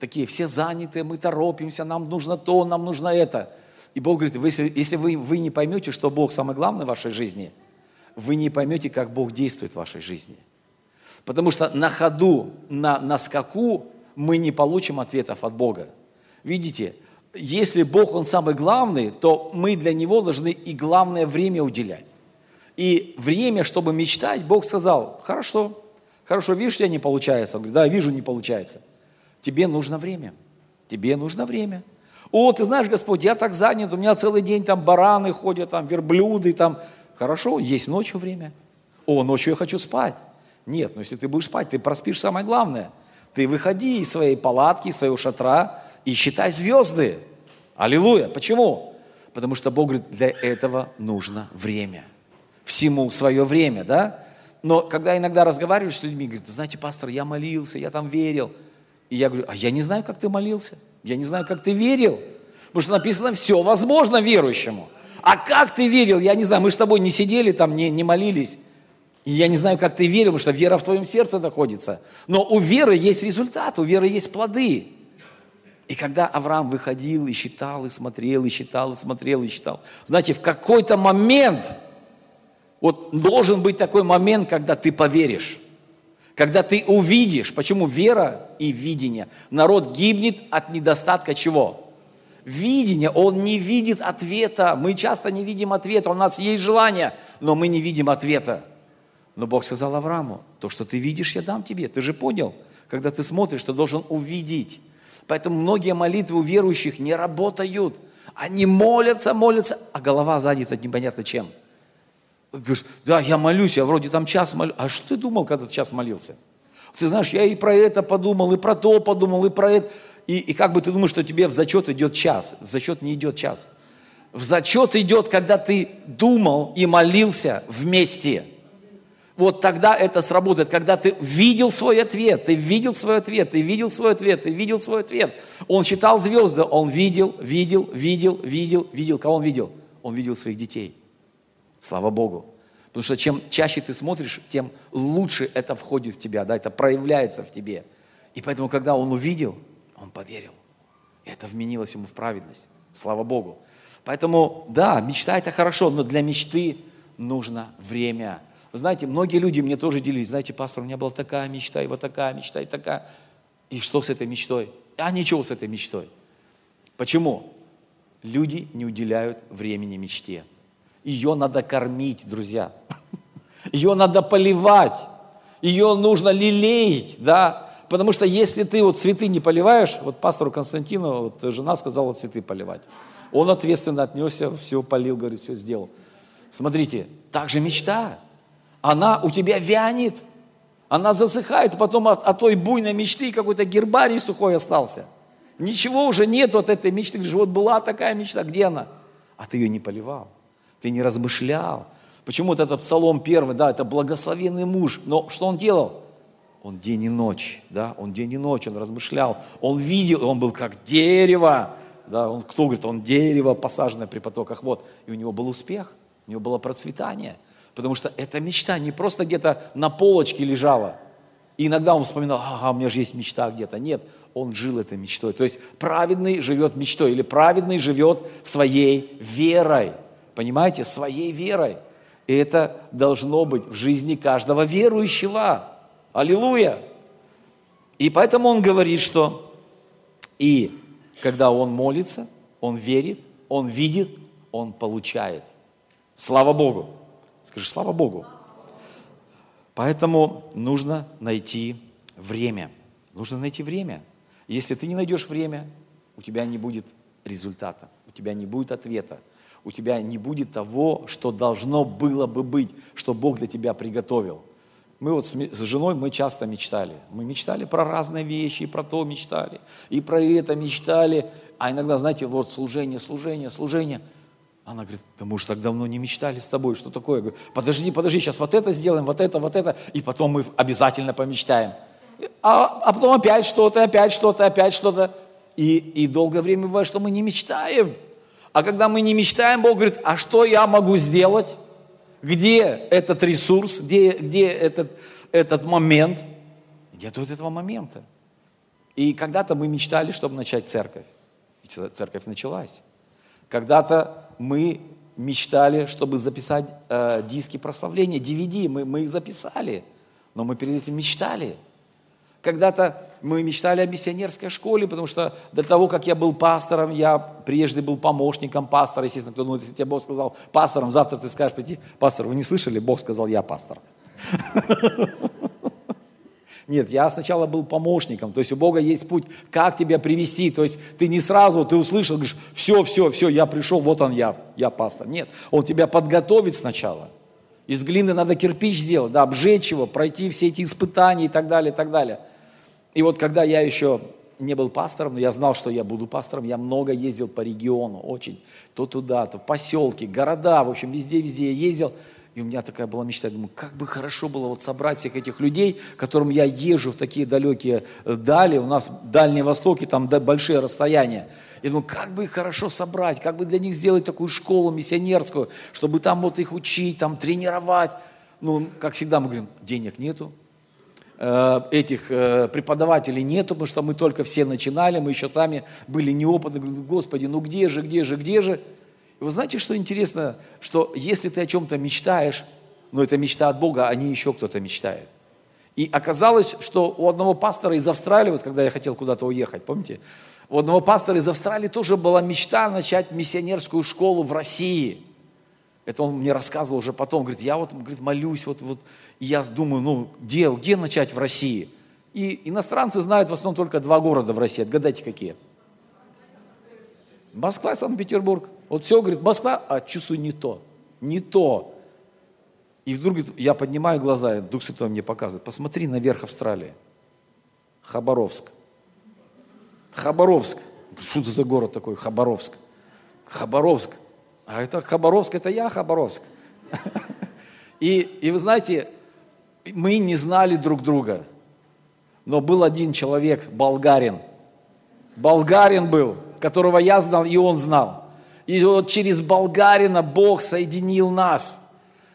такие все заняты, мы торопимся, нам нужно то, нам нужно это – и Бог говорит, если, если вы, вы не поймете, что Бог самое главное в вашей жизни, вы не поймете, как Бог действует в вашей жизни. Потому что на ходу, на, на скаку мы не получим ответов от Бога. Видите, если Бог, Он самый главный, то мы для Него должны и главное время уделять. И время, чтобы мечтать, Бог сказал, хорошо, хорошо, видишь, у тебя не получается. Он говорит, да, вижу, не получается. Тебе нужно время. Тебе нужно время. О, ты знаешь, Господь, я так занят, у меня целый день там бараны ходят, там верблюды, там. Хорошо, есть ночью время. О, ночью я хочу спать. Нет, ну если ты будешь спать, ты проспишь самое главное. Ты выходи из своей палатки, из своего шатра и считай звезды. Аллилуйя. Почему? Потому что Бог говорит, для этого нужно время. Всему свое время, да? Но когда иногда разговариваешь с людьми, говорят, знаете, пастор, я молился, я там верил. И я говорю, а я не знаю, как ты молился. Я не знаю, как ты верил. Потому что написано, все возможно верующему. А как ты верил, я не знаю, мы с тобой не сидели там, не, не молились. И я не знаю, как ты верил, потому что вера в твоем сердце находится. Но у веры есть результат, у веры есть плоды. И когда Авраам выходил и считал, и смотрел, и считал, и смотрел, и считал, знаете, в какой-то момент, вот должен быть такой момент, когда ты поверишь. Когда ты увидишь, почему вера и видение. Народ гибнет от недостатка чего? Видение, он не видит ответа. Мы часто не видим ответа. У нас есть желание, но мы не видим ответа. Но Бог сказал Аврааму, то, что ты видишь, я дам тебе. Ты же понял, когда ты смотришь, ты должен увидеть. Поэтому многие молитвы у верующих не работают. Они молятся, молятся, а голова занята непонятно чем. Говоришь, да, я молюсь, я вроде там час молю. А что ты думал, когда ты час молился? Ты знаешь, я и про это подумал, и про то подумал, и про это. И, и как бы ты думаешь, что тебе в зачет идет час. В зачет не идет час. В зачет идет, когда ты думал и молился вместе. Вот тогда это сработает, когда ты видел свой ответ, ты видел свой ответ, ты видел свой ответ, ты видел свой ответ. Он читал звезды, он видел, видел, видел, видел, видел. Кого он видел? Он видел своих детей. Слава Богу. Потому что чем чаще ты смотришь, тем лучше это входит в тебя, да, это проявляется в тебе. И поэтому, когда он увидел, он поверил. И это вменилось ему в праведность. Слава Богу. Поэтому, да, мечта это хорошо, но для мечты нужно время. Знаете, многие люди мне тоже делились. Знаете, пастор, у меня была такая мечта, и вот такая мечта, и такая. И что с этой мечтой? А ничего с этой мечтой. Почему? Люди не уделяют времени мечте. Ее надо кормить, друзья. Ее надо поливать. Ее нужно лелеять, да. Потому что если ты вот цветы не поливаешь, вот пастору Константину вот жена сказала цветы поливать. Он ответственно отнесся, все полил, говорит, все сделал. Смотрите, так же мечта. Она у тебя вянет, она засыхает, потом от, от той буйной мечты какой-то гербарий сухой остался. Ничего уже нет от этой мечты. Говоришь, вот была такая мечта, где она? А ты ее не поливал ты не размышлял. Почему вот этот псалом первый, да, это благословенный муж, но что он делал? Он день и ночь, да, он день и ночь, он размышлял, он видел, он был как дерево, да, он, кто говорит, он дерево, посаженное при потоках вод, и у него был успех, у него было процветание, потому что эта мечта не просто где-то на полочке лежала, и иногда он вспоминал, ага, у меня же есть мечта где-то. Нет, он жил этой мечтой. То есть праведный живет мечтой, или праведный живет своей верой понимаете, своей верой. И это должно быть в жизни каждого верующего. Аллилуйя! И поэтому он говорит, что и когда он молится, он верит, он видит, он получает. Слава Богу! Скажи, слава Богу! Поэтому нужно найти время. Нужно найти время. Если ты не найдешь время, у тебя не будет результата, у тебя не будет ответа у тебя не будет того, что должно было бы быть, что Бог для тебя приготовил. Мы вот с женой, мы часто мечтали. Мы мечтали про разные вещи, и про то мечтали, и про это мечтали. А иногда, знаете, вот служение, служение, служение. Она говорит, да мы уж так давно не мечтали с тобой, что такое? Я говорю, подожди, подожди, сейчас вот это сделаем, вот это, вот это, и потом мы обязательно помечтаем. А, а потом опять что-то, опять что-то, опять что-то. И, и долгое время бывает, что мы не мечтаем. А когда мы не мечтаем, Бог говорит, а что я могу сделать? Где этот ресурс, где, где этот, этот момент? Нету этого момента. И когда-то мы мечтали, чтобы начать церковь. И церковь началась. Когда-то мы мечтали, чтобы записать э, диски прославления, DVD, мы, мы их записали, но мы перед этим мечтали – когда-то мы мечтали о миссионерской школе, потому что до того, как я был пастором, я прежде был помощником пастора. Естественно, кто думает, если тебе Бог сказал пастором, завтра ты скажешь пойти, пастор, вы не слышали? Бог сказал, я пастор. Нет, я сначала был помощником, то есть у Бога есть путь, как тебя привести, то есть ты не сразу, ты услышал, говоришь, все, все, все, я пришел, вот он я, я пастор. Нет, он тебя подготовит сначала. Из глины надо кирпич сделать, да, обжечь его, пройти все эти испытания и так далее, и так далее. И вот когда я еще не был пастором, но я знал, что я буду пастором, я много ездил по региону, очень. То туда, то в поселки, города, в общем, везде-везде я ездил. И у меня такая была мечта, я думаю, как бы хорошо было вот собрать всех этих людей, которым я езжу в такие далекие э, дали, у нас Дальний Восток, и там большие расстояния. Я думаю, как бы их хорошо собрать, как бы для них сделать такую школу миссионерскую, чтобы там вот их учить, там тренировать. Ну, как всегда мы говорим, денег нету, Э, этих э, преподавателей нету, потому что мы только все начинали, мы еще сами были неопытны. Господи, ну где же, где же, где же? И вы знаете, что интересно, что если ты о чем-то мечтаешь, но это мечта от Бога, а не еще кто-то мечтает. И оказалось, что у одного пастора из Австралии, вот когда я хотел куда-то уехать, помните, у одного пастора из Австралии тоже была мечта начать миссионерскую школу в России. Это он мне рассказывал уже потом. Говорит, я вот говорит, молюсь, вот, вот, и я думаю, ну, где, где начать в России? И иностранцы знают в основном только два города в России. Отгадайте, какие? Москва Санкт-Петербург. Вот все, говорит, Москва, а чувствую не то, не то. И вдруг я поднимаю глаза, и Дух Святой мне показывает, посмотри наверх Австралии. Хабаровск. Хабаровск. Что это за город такой, Хабаровск? Хабаровск. А это Хабаровск, это я Хабаровск. И, и вы знаете, мы не знали друг друга. Но был один человек, болгарин. Болгарин был, которого я знал, и он знал. И вот через болгарина Бог соединил нас.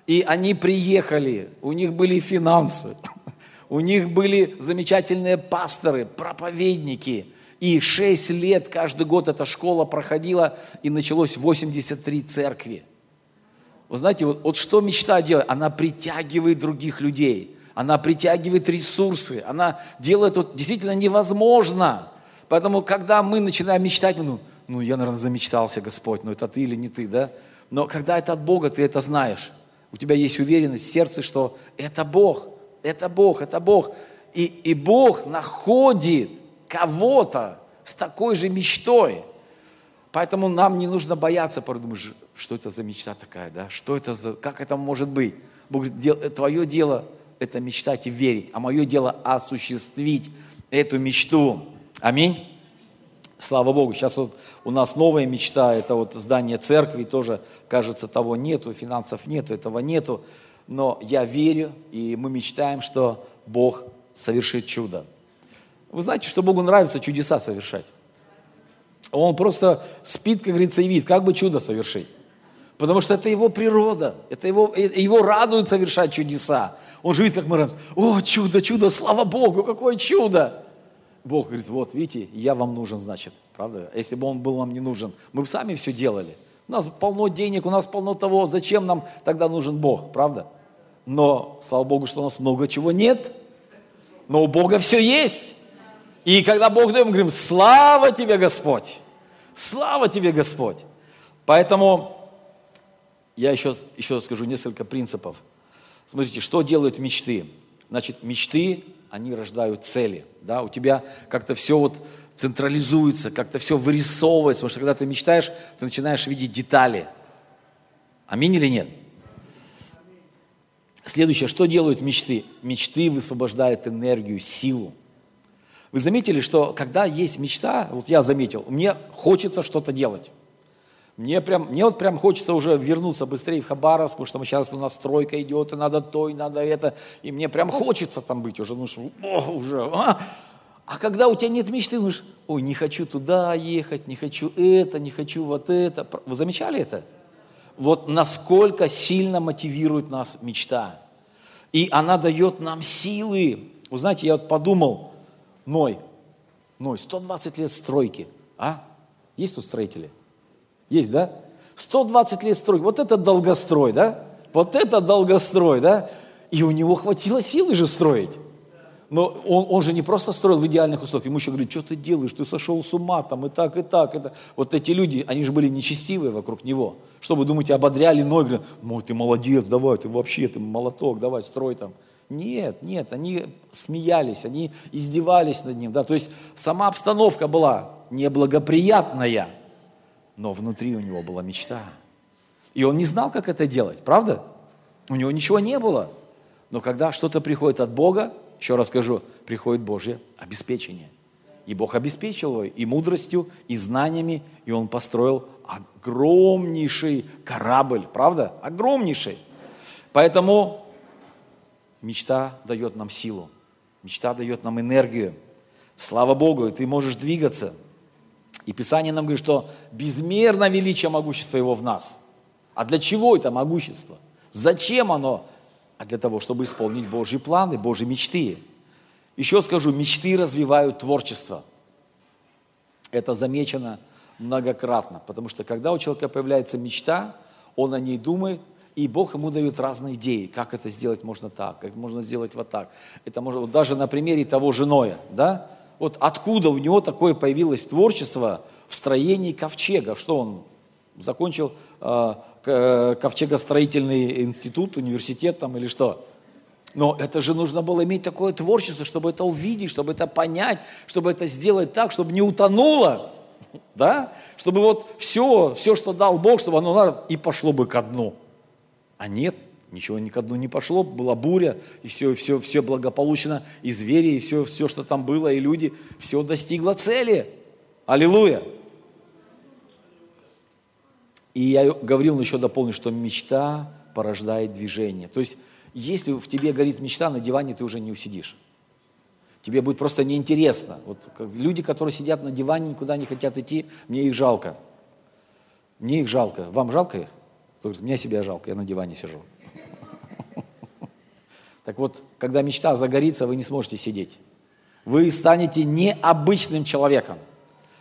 И они приехали, у них были финансы, у них были замечательные пасторы, проповедники – и шесть лет каждый год эта школа проходила, и началось 83 церкви. Вы знаете, вот, вот что мечта делает? Она притягивает других людей, она притягивает ресурсы, она делает вот действительно невозможно. Поэтому, когда мы начинаем мечтать, ну, ну, я, наверное, замечтался, Господь, ну, это ты или не ты, да? Но когда это от Бога, ты это знаешь. У тебя есть уверенность в сердце, что это Бог, это Бог, это Бог. И, и Бог находит кого-то с такой же мечтой. Поэтому нам не нужно бояться, подумать, что это за мечта такая, да? Что это за, как это может быть? Бог говорит, твое дело – это мечтать и верить, а мое дело – осуществить эту мечту. Аминь. Слава Богу. Сейчас вот у нас новая мечта, это вот здание церкви, тоже, кажется, того нету, финансов нету, этого нету. Но я верю, и мы мечтаем, что Бог совершит чудо. Вы знаете, что Богу нравится чудеса совершать. Он просто спит, как говорится, и видит, как бы чудо совершить. Потому что это его природа, это его, его радует совершать чудеса. Он же видит, как мы радуемся. О, чудо, чудо, слава Богу, какое чудо! Бог говорит, вот, видите, я вам нужен, значит, правда? Если бы он был вам не нужен, мы бы сами все делали. У нас полно денег, у нас полно того, зачем нам тогда нужен Бог, правда? Но, слава Богу, что у нас много чего нет, но у Бога все есть. И когда Бог дает, мы говорим, слава тебе, Господь! Слава тебе, Господь! Поэтому я еще, еще скажу несколько принципов. Смотрите, что делают мечты? Значит, мечты, они рождают цели. Да? У тебя как-то все вот централизуется, как-то все вырисовывается, потому что когда ты мечтаешь, ты начинаешь видеть детали. Аминь или нет? Следующее, что делают мечты? Мечты высвобождают энергию, силу. Вы заметили, что когда есть мечта, вот я заметил, мне хочется что-то делать. Мне, прям, мне вот прям хочется уже вернуться быстрее в Хабаровск, потому что сейчас у нас стройка идет, и надо то, и надо это. И мне прям хочется там быть уже, ну что, о, уже. А? а когда у тебя нет мечты, думаешь, ой, не хочу туда ехать, не хочу это, не хочу вот это. Вы замечали это? Вот насколько сильно мотивирует нас мечта. И она дает нам силы. Вы знаете, я вот подумал, Ной. Ной, 120 лет стройки. А? Есть тут строители? Есть, да? 120 лет стройки. Вот это долгострой, да? Вот это долгострой, да? И у него хватило силы же строить. Но он, он же не просто строил в идеальных условиях. Ему еще говорят, что ты делаешь, ты сошел с ума, там и так, и так. Это. Вот эти люди, они же были нечестивые вокруг него. Что вы думаете, ободряли Ной, говорят, ну ты молодец, давай, ты вообще, ты молоток, давай, строй там. Нет, нет, они смеялись, они издевались над ним. Да? То есть сама обстановка была неблагоприятная, но внутри у него была мечта. И он не знал, как это делать, правда? У него ничего не было. Но когда что-то приходит от Бога, еще раз скажу, приходит Божье обеспечение. И Бог обеспечил его и мудростью, и знаниями, и он построил огромнейший корабль, правда? Огромнейший. Поэтому Мечта дает нам силу. Мечта дает нам энергию. Слава Богу, и ты можешь двигаться. И Писание нам говорит, что безмерно величие могущества Его в нас. А для чего это могущество? Зачем оно? А для того, чтобы исполнить Божьи планы, Божьи мечты. Еще скажу, мечты развивают творчество. Это замечено многократно, потому что когда у человека появляется мечта, он о ней думает, И Бог ему дает разные идеи, как это сделать можно так, как можно сделать вот так. Это можно, вот даже на примере того же Ноя, да? Вот откуда у него такое появилось творчество в строении ковчега, что он закончил э, ковчегостроительный институт, университет там или что? Но это же нужно было иметь такое творчество, чтобы это увидеть, чтобы это понять, чтобы это сделать так, чтобы не утонуло, да? Чтобы вот все, все, что дал Бог, чтобы оно и пошло бы ко дну. А нет, ничего ни ко дну не пошло, была буря, и все, все, все благополучно, и звери, и все, все, что там было, и люди, все достигло цели. Аллилуйя! И я говорил, еще дополню, что мечта порождает движение. То есть если в тебе горит мечта, на диване ты уже не усидишь. Тебе будет просто неинтересно. Вот люди, которые сидят на диване, никуда не хотят идти, мне их жалко. Мне их жалко. Вам жалко их? Кто говорит, мне себя жалко, я на диване сижу. Так вот, когда мечта загорится, вы не сможете сидеть. Вы станете необычным человеком.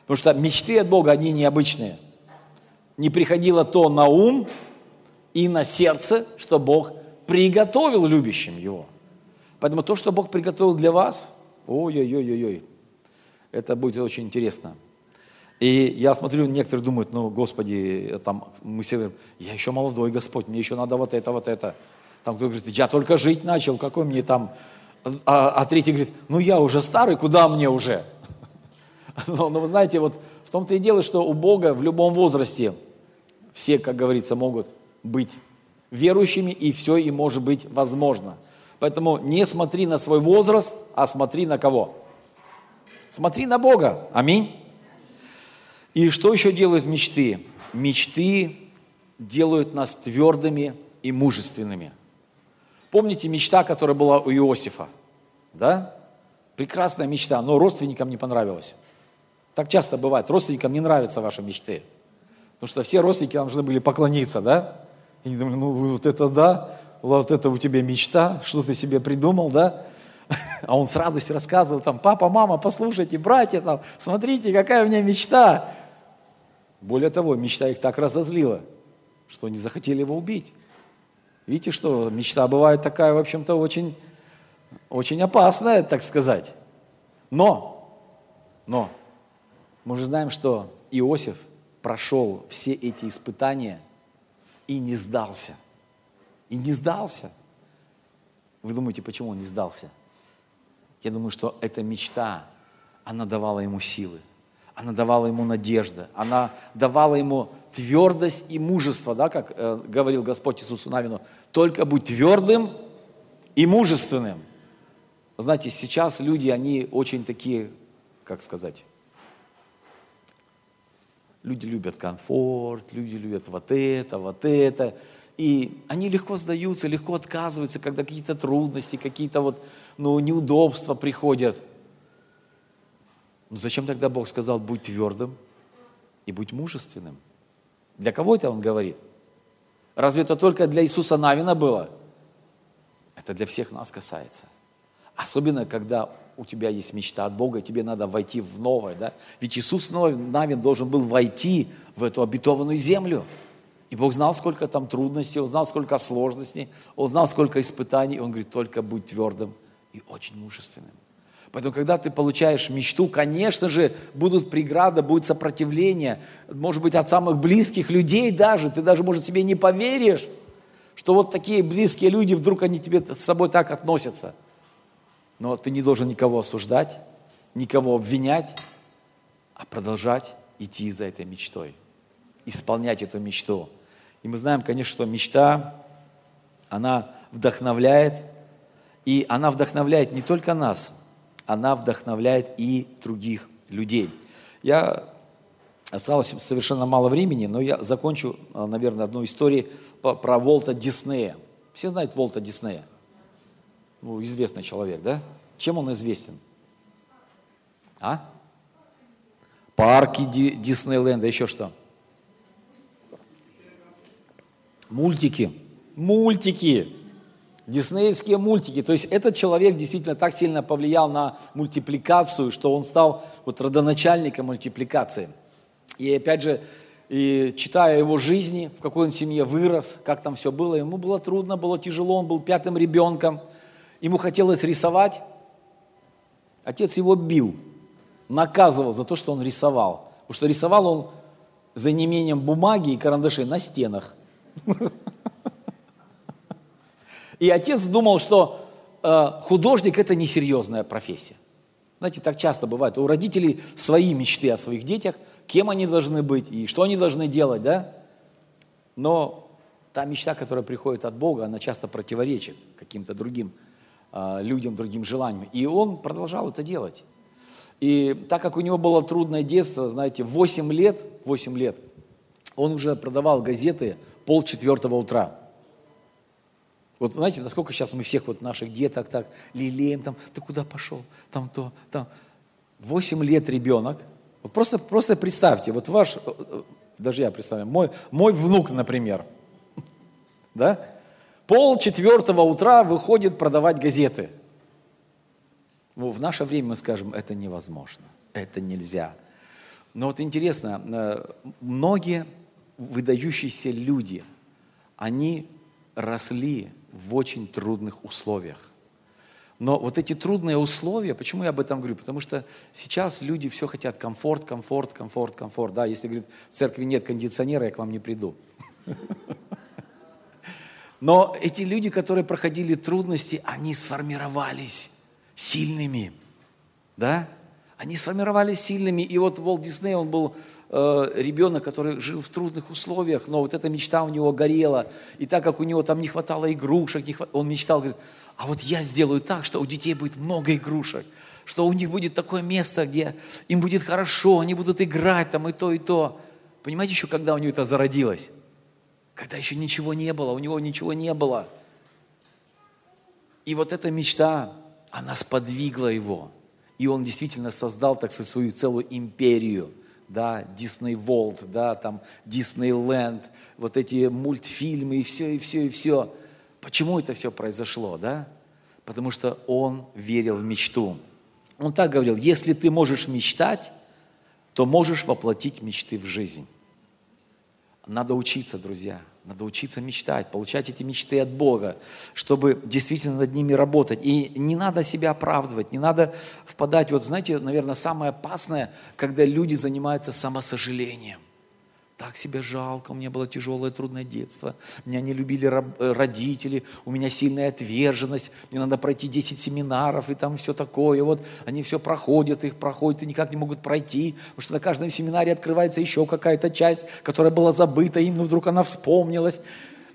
Потому что мечты от Бога, они необычные. Не приходило то на ум и на сердце, что Бог приготовил любящим Его. Поэтому то, что Бог приготовил для вас, ой-ой-ой-ой, это будет очень интересно. И я смотрю, некоторые думают, ну, Господи, там, мы все говорим, я еще молодой Господь, мне еще надо вот это, вот это. Там кто-то говорит, я только жить начал, какой мне там... А, а третий говорит, ну, я уже старый, куда мне уже? Но, но вы знаете, вот в том-то и дело, что у Бога в любом возрасте все, как говорится, могут быть верующими, и все и может быть возможно. Поэтому не смотри на свой возраст, а смотри на кого? Смотри на Бога. Аминь. И что еще делают мечты? Мечты делают нас твердыми и мужественными. Помните мечта, которая была у Иосифа? Да? Прекрасная мечта, но родственникам не понравилась. Так часто бывает, родственникам не нравятся ваши мечты. Потому что все родственники должны были поклониться, да? И думали, ну вот это да, вот это у тебя мечта, что ты себе придумал, да? А он с радостью рассказывал там, папа, мама, послушайте, братья, там, смотрите, какая у меня мечта. Более того, мечта их так разозлила, что они захотели его убить. Видите, что мечта бывает такая, в общем-то, очень, очень опасная, так сказать. Но, но, мы же знаем, что Иосиф прошел все эти испытания – и не сдался. И не сдался. Вы думаете, почему он не сдался? Я думаю, что эта мечта, она давала ему силы, она давала ему надежду, она давала ему твердость и мужество, да, как э, говорил Господь Иисусу Навину, только будь твердым и мужественным. Знаете, сейчас люди, они очень такие, как сказать, Люди любят комфорт, люди любят вот это, вот это. И они легко сдаются, легко отказываются, когда какие-то трудности, какие-то вот, ну, неудобства приходят. Но ну, зачем тогда Бог сказал, будь твердым и будь мужественным? Для кого это Он говорит? Разве это только для Иисуса Навина было? Это для всех нас касается. Особенно, когда у тебя есть мечта от Бога, тебе надо войти в новое, да? Ведь Иисус Навин должен был войти в эту обетованную землю. И Бог знал, сколько там трудностей, Он знал, сколько сложностей, Он знал, сколько испытаний. Он говорит, только будь твердым и очень мужественным. Поэтому, когда ты получаешь мечту, конечно же, будут преграды, будет сопротивление, может быть, от самых близких людей даже. Ты даже, может, себе не поверишь, что вот такие близкие люди, вдруг они тебе с собой так относятся – но ты не должен никого осуждать, никого обвинять, а продолжать идти за этой мечтой, исполнять эту мечту. И мы знаем, конечно, что мечта, она вдохновляет, и она вдохновляет не только нас, она вдохновляет и других людей. Я осталось совершенно мало времени, но я закончу, наверное, одну историю про Волта Диснея. Все знают Волта Диснея? ну, известный человек, да? Чем он известен? А? Парки Диснейленда, еще что? Мультики. Мультики. Диснеевские мультики. То есть этот человек действительно так сильно повлиял на мультипликацию, что он стал вот родоначальником мультипликации. И опять же, И читая его жизни, в какой он семье вырос, как там все было, ему было трудно, было тяжело, он был пятым ребенком. Ему хотелось рисовать. Отец его бил, наказывал за то, что он рисовал. Потому что рисовал он за неимением бумаги и карандашей на стенах. И отец думал, что э, художник – это несерьезная профессия. Знаете, так часто бывает. У родителей свои мечты о своих детях, кем они должны быть и что они должны делать, да? Но та мечта, которая приходит от Бога, она часто противоречит каким-то другим э, людям, другим желаниям. И он продолжал это делать. И так как у него было трудное детство, знаете, 8 лет, 8 лет, он уже продавал газеты пол четвертого утра. Вот знаете, насколько сейчас мы всех вот наших деток так лелеем, там, ты куда пошел, там то, там. Восемь лет ребенок, вот просто, просто представьте, вот ваш, э, э, даже я представляю, мой, мой внук, например, да, пол четвертого утра выходит продавать газеты. Ну, в наше время мы скажем, это невозможно, это нельзя. Но вот интересно, э, многие выдающиеся люди, они росли в очень трудных условиях. Но вот эти трудные условия, почему я об этом говорю? Потому что сейчас люди все хотят комфорт, комфорт, комфорт, комфорт. Да, если, говорит, в церкви нет кондиционера, я к вам не приду. Но эти люди, которые проходили трудности, они сформировались сильными. Да? Они сформировались сильными. И вот Волт Дисней, он был э, ребенок, который жил в трудных условиях, но вот эта мечта у него горела. И так как у него там не хватало игрушек, не хват... он мечтал, говорит, а вот я сделаю так, что у детей будет много игрушек, что у них будет такое место, где им будет хорошо, они будут играть там и то, и то. Понимаете еще, когда у него это зародилось? Когда еще ничего не было, у него ничего не было. И вот эта мечта, она сподвигла его. И он действительно создал, так сказать, свою целую империю – да, Disney World, да, там Disneyland, вот эти мультфильмы и все, и все, и все. Почему это все произошло, да? Потому что он верил в мечту. Он так говорил, если ты можешь мечтать, то можешь воплотить мечты в жизнь. Надо учиться, друзья. Надо учиться мечтать, получать эти мечты от Бога, чтобы действительно над ними работать. И не надо себя оправдывать, не надо впадать, вот знаете, наверное, самое опасное, когда люди занимаются самосожалением так себя жалко, у меня было тяжелое, трудное детство, меня не любили э, родители, у меня сильная отверженность, мне надо пройти 10 семинаров и там все такое, вот они все проходят, их проходят и никак не могут пройти, потому что на каждом семинаре открывается еще какая-то часть, которая была забыта им, но вдруг она вспомнилась.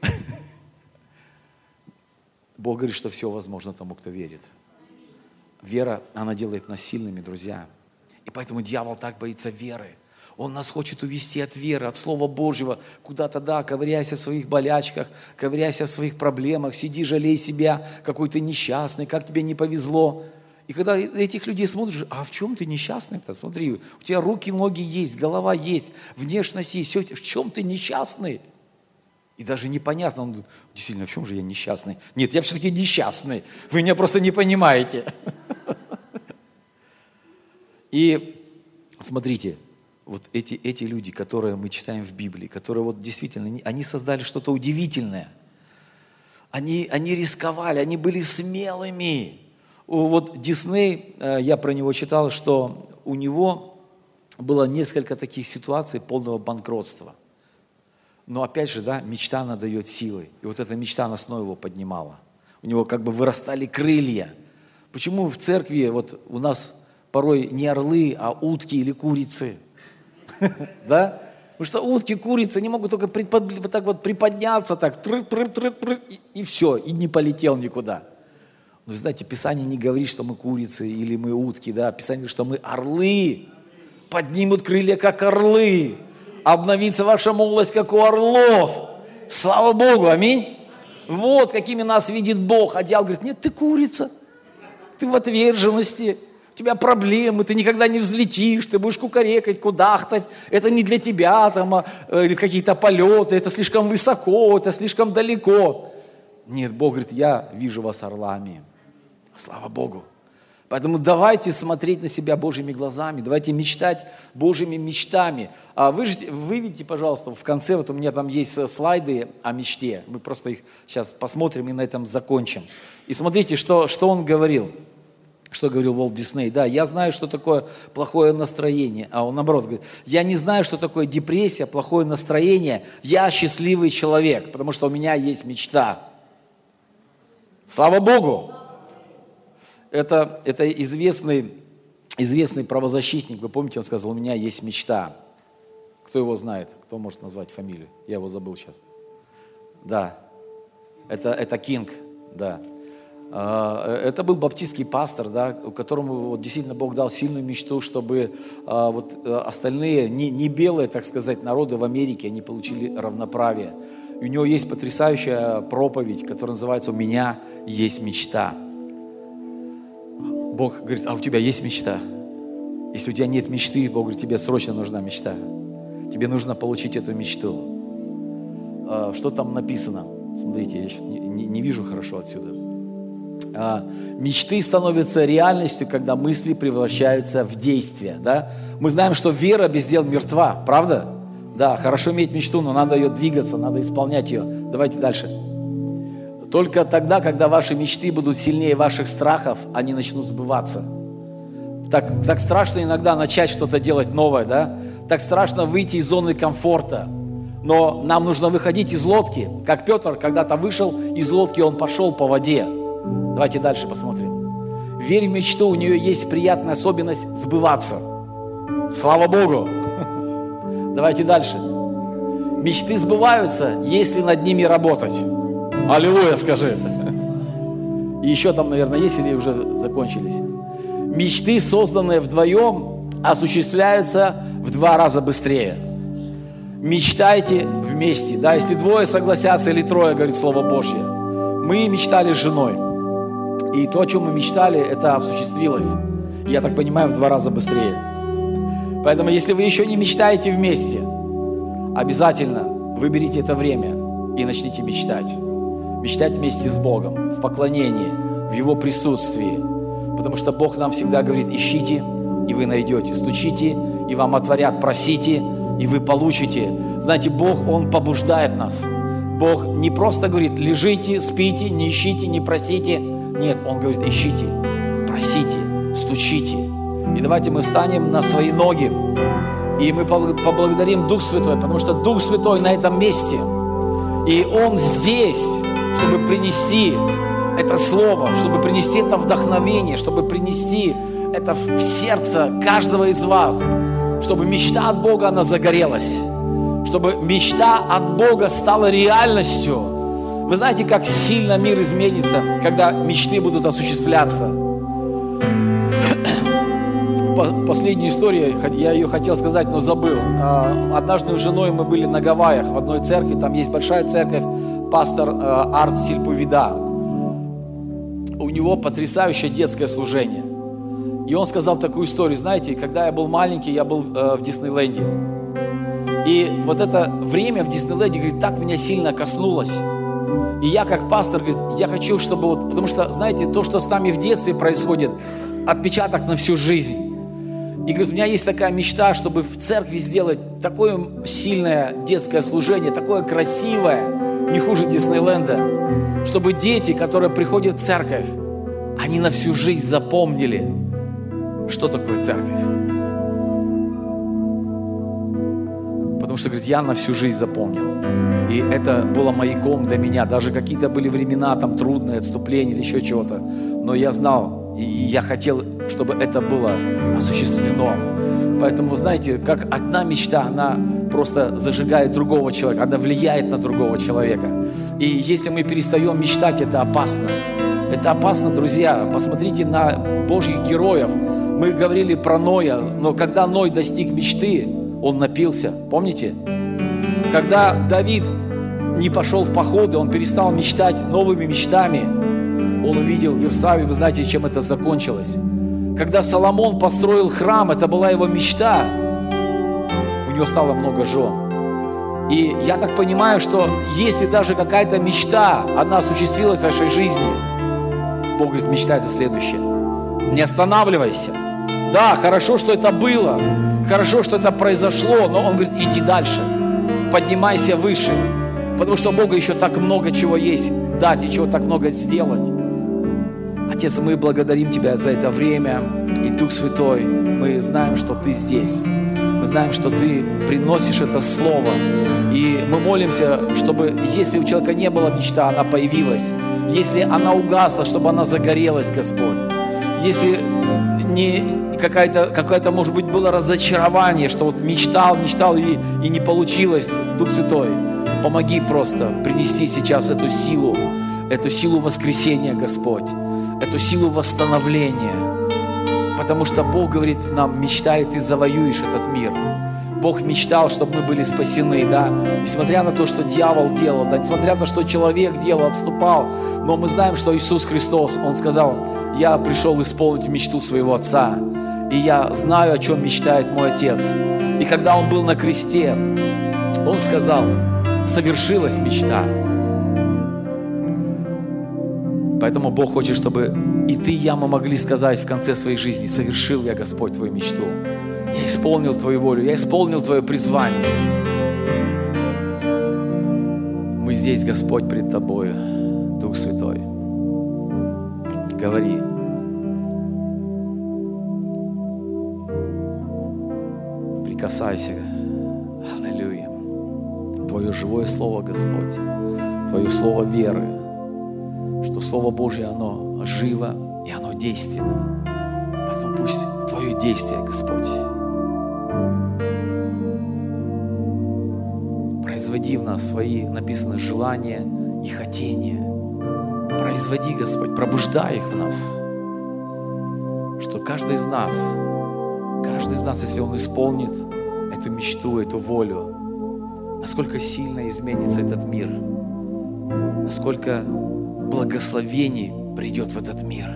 Бог говорит, что все возможно тому, кто верит. Вера, она делает нас сильными, друзья. И поэтому дьявол так боится веры – он нас хочет увести от веры, от Слова Божьего, куда-то, да, ковыряйся в своих болячках, ковыряйся в своих проблемах, сиди, жалей себя, какой ты несчастный, как тебе не повезло. И когда этих людей смотришь, а в чем ты несчастный-то? Смотри, у тебя руки, ноги есть, голова есть, внешность есть, все, в чем ты несчастный? И даже непонятно, он говорит, действительно, в чем же я несчастный? Нет, я все-таки несчастный, вы меня просто не понимаете. И смотрите, вот эти, эти люди, которые мы читаем в Библии, которые вот действительно, они создали что-то удивительное. Они, они рисковали, они были смелыми. Вот Дисней, э, я про него читал, что у него было несколько таких ситуаций полного банкротства. Но опять же, да, мечта, она дает силы. И вот эта мечта, она снова его поднимала. У него как бы вырастали крылья. Почему в церкви вот у нас порой не орлы, а утки или курицы – да? Потому что утки, курицы, они могут только припод, вот так вот приподняться, так, тры, тры, тры, тры, и, и все, и не полетел никуда. Но, знаете, Писание не говорит, что мы курицы или мы утки, да, Писание говорит, что мы орлы, поднимут крылья, как орлы, обновится ваша молодость, как у орлов. Слава Богу, аминь. Вот какими нас видит Бог. А дьявол говорит, нет, ты курица, ты в отверженности, у тебя проблемы, ты никогда не взлетишь, ты будешь кукарекать, кудахтать. Это не для тебя, там, а, э, или какие-то полеты, это слишком высоко, это слишком далеко. Нет, Бог говорит, я вижу вас орлами. Слава Богу. Поэтому давайте смотреть на себя Божьими глазами, давайте мечтать Божьими мечтами. А вы выведите, пожалуйста, в конце, вот у меня там есть э, слайды о мечте, мы просто их сейчас посмотрим и на этом закончим. И смотрите, что, что он говорил. Что говорил Волт Дисней? Да, я знаю, что такое плохое настроение. А он наоборот говорит, я не знаю, что такое депрессия, плохое настроение. Я счастливый человек, потому что у меня есть мечта. Слава Богу! Это, это известный, известный правозащитник. Вы помните, он сказал, у меня есть мечта. Кто его знает? Кто может назвать фамилию? Я его забыл сейчас. Да, это, это Кинг, да. А, это был баптистский пастор, да, которому вот, действительно Бог дал сильную мечту, чтобы а, вот, э, остальные, не, не белые, так сказать, народы в Америке, они получили равноправие. И у него есть потрясающая проповедь, которая называется «У меня есть мечта». Бог говорит, а у тебя есть мечта? Если у тебя нет мечты, Бог говорит, тебе срочно нужна мечта. Тебе нужно получить эту мечту. А, что там написано? Смотрите, я сейчас не, не, не вижу хорошо отсюда. А, мечты становятся реальностью, когда мысли превращаются в действие. Да? Мы знаем, что вера без дел мертва, правда? Да, хорошо иметь мечту, но надо ее двигаться, надо исполнять ее. Давайте дальше. Только тогда, когда ваши мечты будут сильнее ваших страхов, они начнут сбываться. Так, так страшно иногда начать что-то делать новое, да? Так страшно выйти из зоны комфорта. Но нам нужно выходить из лодки. Как Петр когда-то вышел из лодки, он пошел по воде. Давайте дальше посмотрим. Верь в мечту, у нее есть приятная особенность сбываться. Слава Богу! Давайте дальше. Мечты сбываются, если над ними работать. Аллилуйя, скажи. И еще там, наверное, есть или уже закончились. Мечты, созданные вдвоем, осуществляются в два раза быстрее. Мечтайте вместе. Да, если двое согласятся или трое, говорит Слово Божье. Мы мечтали с женой. И то, о чем мы мечтали, это осуществилось. Я так понимаю, в два раза быстрее. Поэтому, если вы еще не мечтаете вместе, обязательно выберите это время и начните мечтать. Мечтать вместе с Богом, в поклонении, в Его присутствии. Потому что Бог нам всегда говорит, ищите, и вы найдете, стучите, и вам отворят, просите, и вы получите. Знаете, Бог, Он побуждает нас. Бог не просто говорит, лежите, спите, не ищите, не просите, нет, Он говорит, ищите, просите, стучите. И давайте мы встанем на свои ноги, и мы поблагодарим Дух Святой, потому что Дух Святой на этом месте. И Он здесь, чтобы принести это слово, чтобы принести это вдохновение, чтобы принести это в сердце каждого из вас, чтобы мечта от Бога, она загорелась, чтобы мечта от Бога стала реальностью – вы знаете, как сильно мир изменится, когда мечты будут осуществляться. Последняя история, я ее хотел сказать, но забыл. А, однажды с женой мы были на Гавайях в одной церкви, там есть большая церковь, пастор а, Арт Сильпувида. У него потрясающее детское служение. И он сказал такую историю, знаете, когда я был маленький, я был э, в Диснейленде. И вот это время в Диснейленде, говорит, так меня сильно коснулось. И я как пастор, говорит, я хочу, чтобы вот, потому что, знаете, то, что с нами в детстве происходит, отпечаток на всю жизнь. И говорит, у меня есть такая мечта, чтобы в церкви сделать такое сильное детское служение, такое красивое, не хуже Диснейленда, чтобы дети, которые приходят в церковь, они на всю жизнь запомнили, что такое церковь. Потому что, говорит, я на всю жизнь запомнил. И это было маяком для меня. Даже какие-то были времена, там трудные, отступления или еще чего-то. Но я знал, и я хотел, чтобы это было осуществлено. Поэтому, знаете, как одна мечта, она просто зажигает другого человека, она влияет на другого человека. И если мы перестаем мечтать, это опасно. Это опасно, друзья. Посмотрите на Божьих героев. Мы говорили про Ноя, но когда Ной достиг мечты, он напился. Помните? Когда Давид не пошел в походы, он перестал мечтать новыми мечтами, он увидел Версавию, вы знаете, чем это закончилось. Когда Соломон построил храм, это была его мечта, у него стало много жен. И я так понимаю, что если даже какая-то мечта, она осуществилась в вашей жизни, Бог говорит, мечтайте за следующее. Не останавливайся. Да, хорошо, что это было, хорошо, что это произошло, но Он говорит, иди дальше, поднимайся выше, потому что Бога еще так много чего есть дать и чего так много сделать. Отец, мы благодарим Тебя за это время, и Дух Святой, мы знаем, что Ты здесь. Мы знаем, что Ты приносишь это Слово. И мы молимся, чтобы, если у человека не было мечта, она появилась. Если она угасла, чтобы она загорелась, Господь. Если не какая-то, какое-то, может быть, было разочарование, что вот мечтал, мечтал и, и не получилось, Дух Святой, помоги просто принести сейчас эту силу, эту силу воскресения, Господь, эту силу восстановления, Потому что Бог говорит нам, мечтай, ты завоюешь этот мир. Бог мечтал, чтобы мы были спасены, да, несмотря на то, что дьявол делал, да, несмотря на то, что человек делал, отступал, но мы знаем, что Иисус Христос, Он сказал, я пришел исполнить мечту своего Отца, и я знаю, о чем мечтает мой Отец. И когда Он был на кресте, Он сказал, совершилась мечта. Поэтому Бог хочет, чтобы и ты, и я, мы могли сказать в конце своей жизни, совершил я, Господь, Твою мечту. Я исполнил Твою волю, я исполнил Твое призвание. Мы здесь, Господь, пред Тобою, Дух Святой. Говори. Прикасайся. Твое живое Слово, Господь. Твое Слово веры. Что Слово Божье, оно живо и оно действенно. Поэтому пусть Твое действие, Господь, производи в нас свои, написано, желания и хотения. Производи, Господь, пробуждай их в нас. Что каждый из нас, каждый из нас, если он исполнит эту мечту, эту волю, насколько сильно изменится этот мир, насколько благословений придет в этот мир.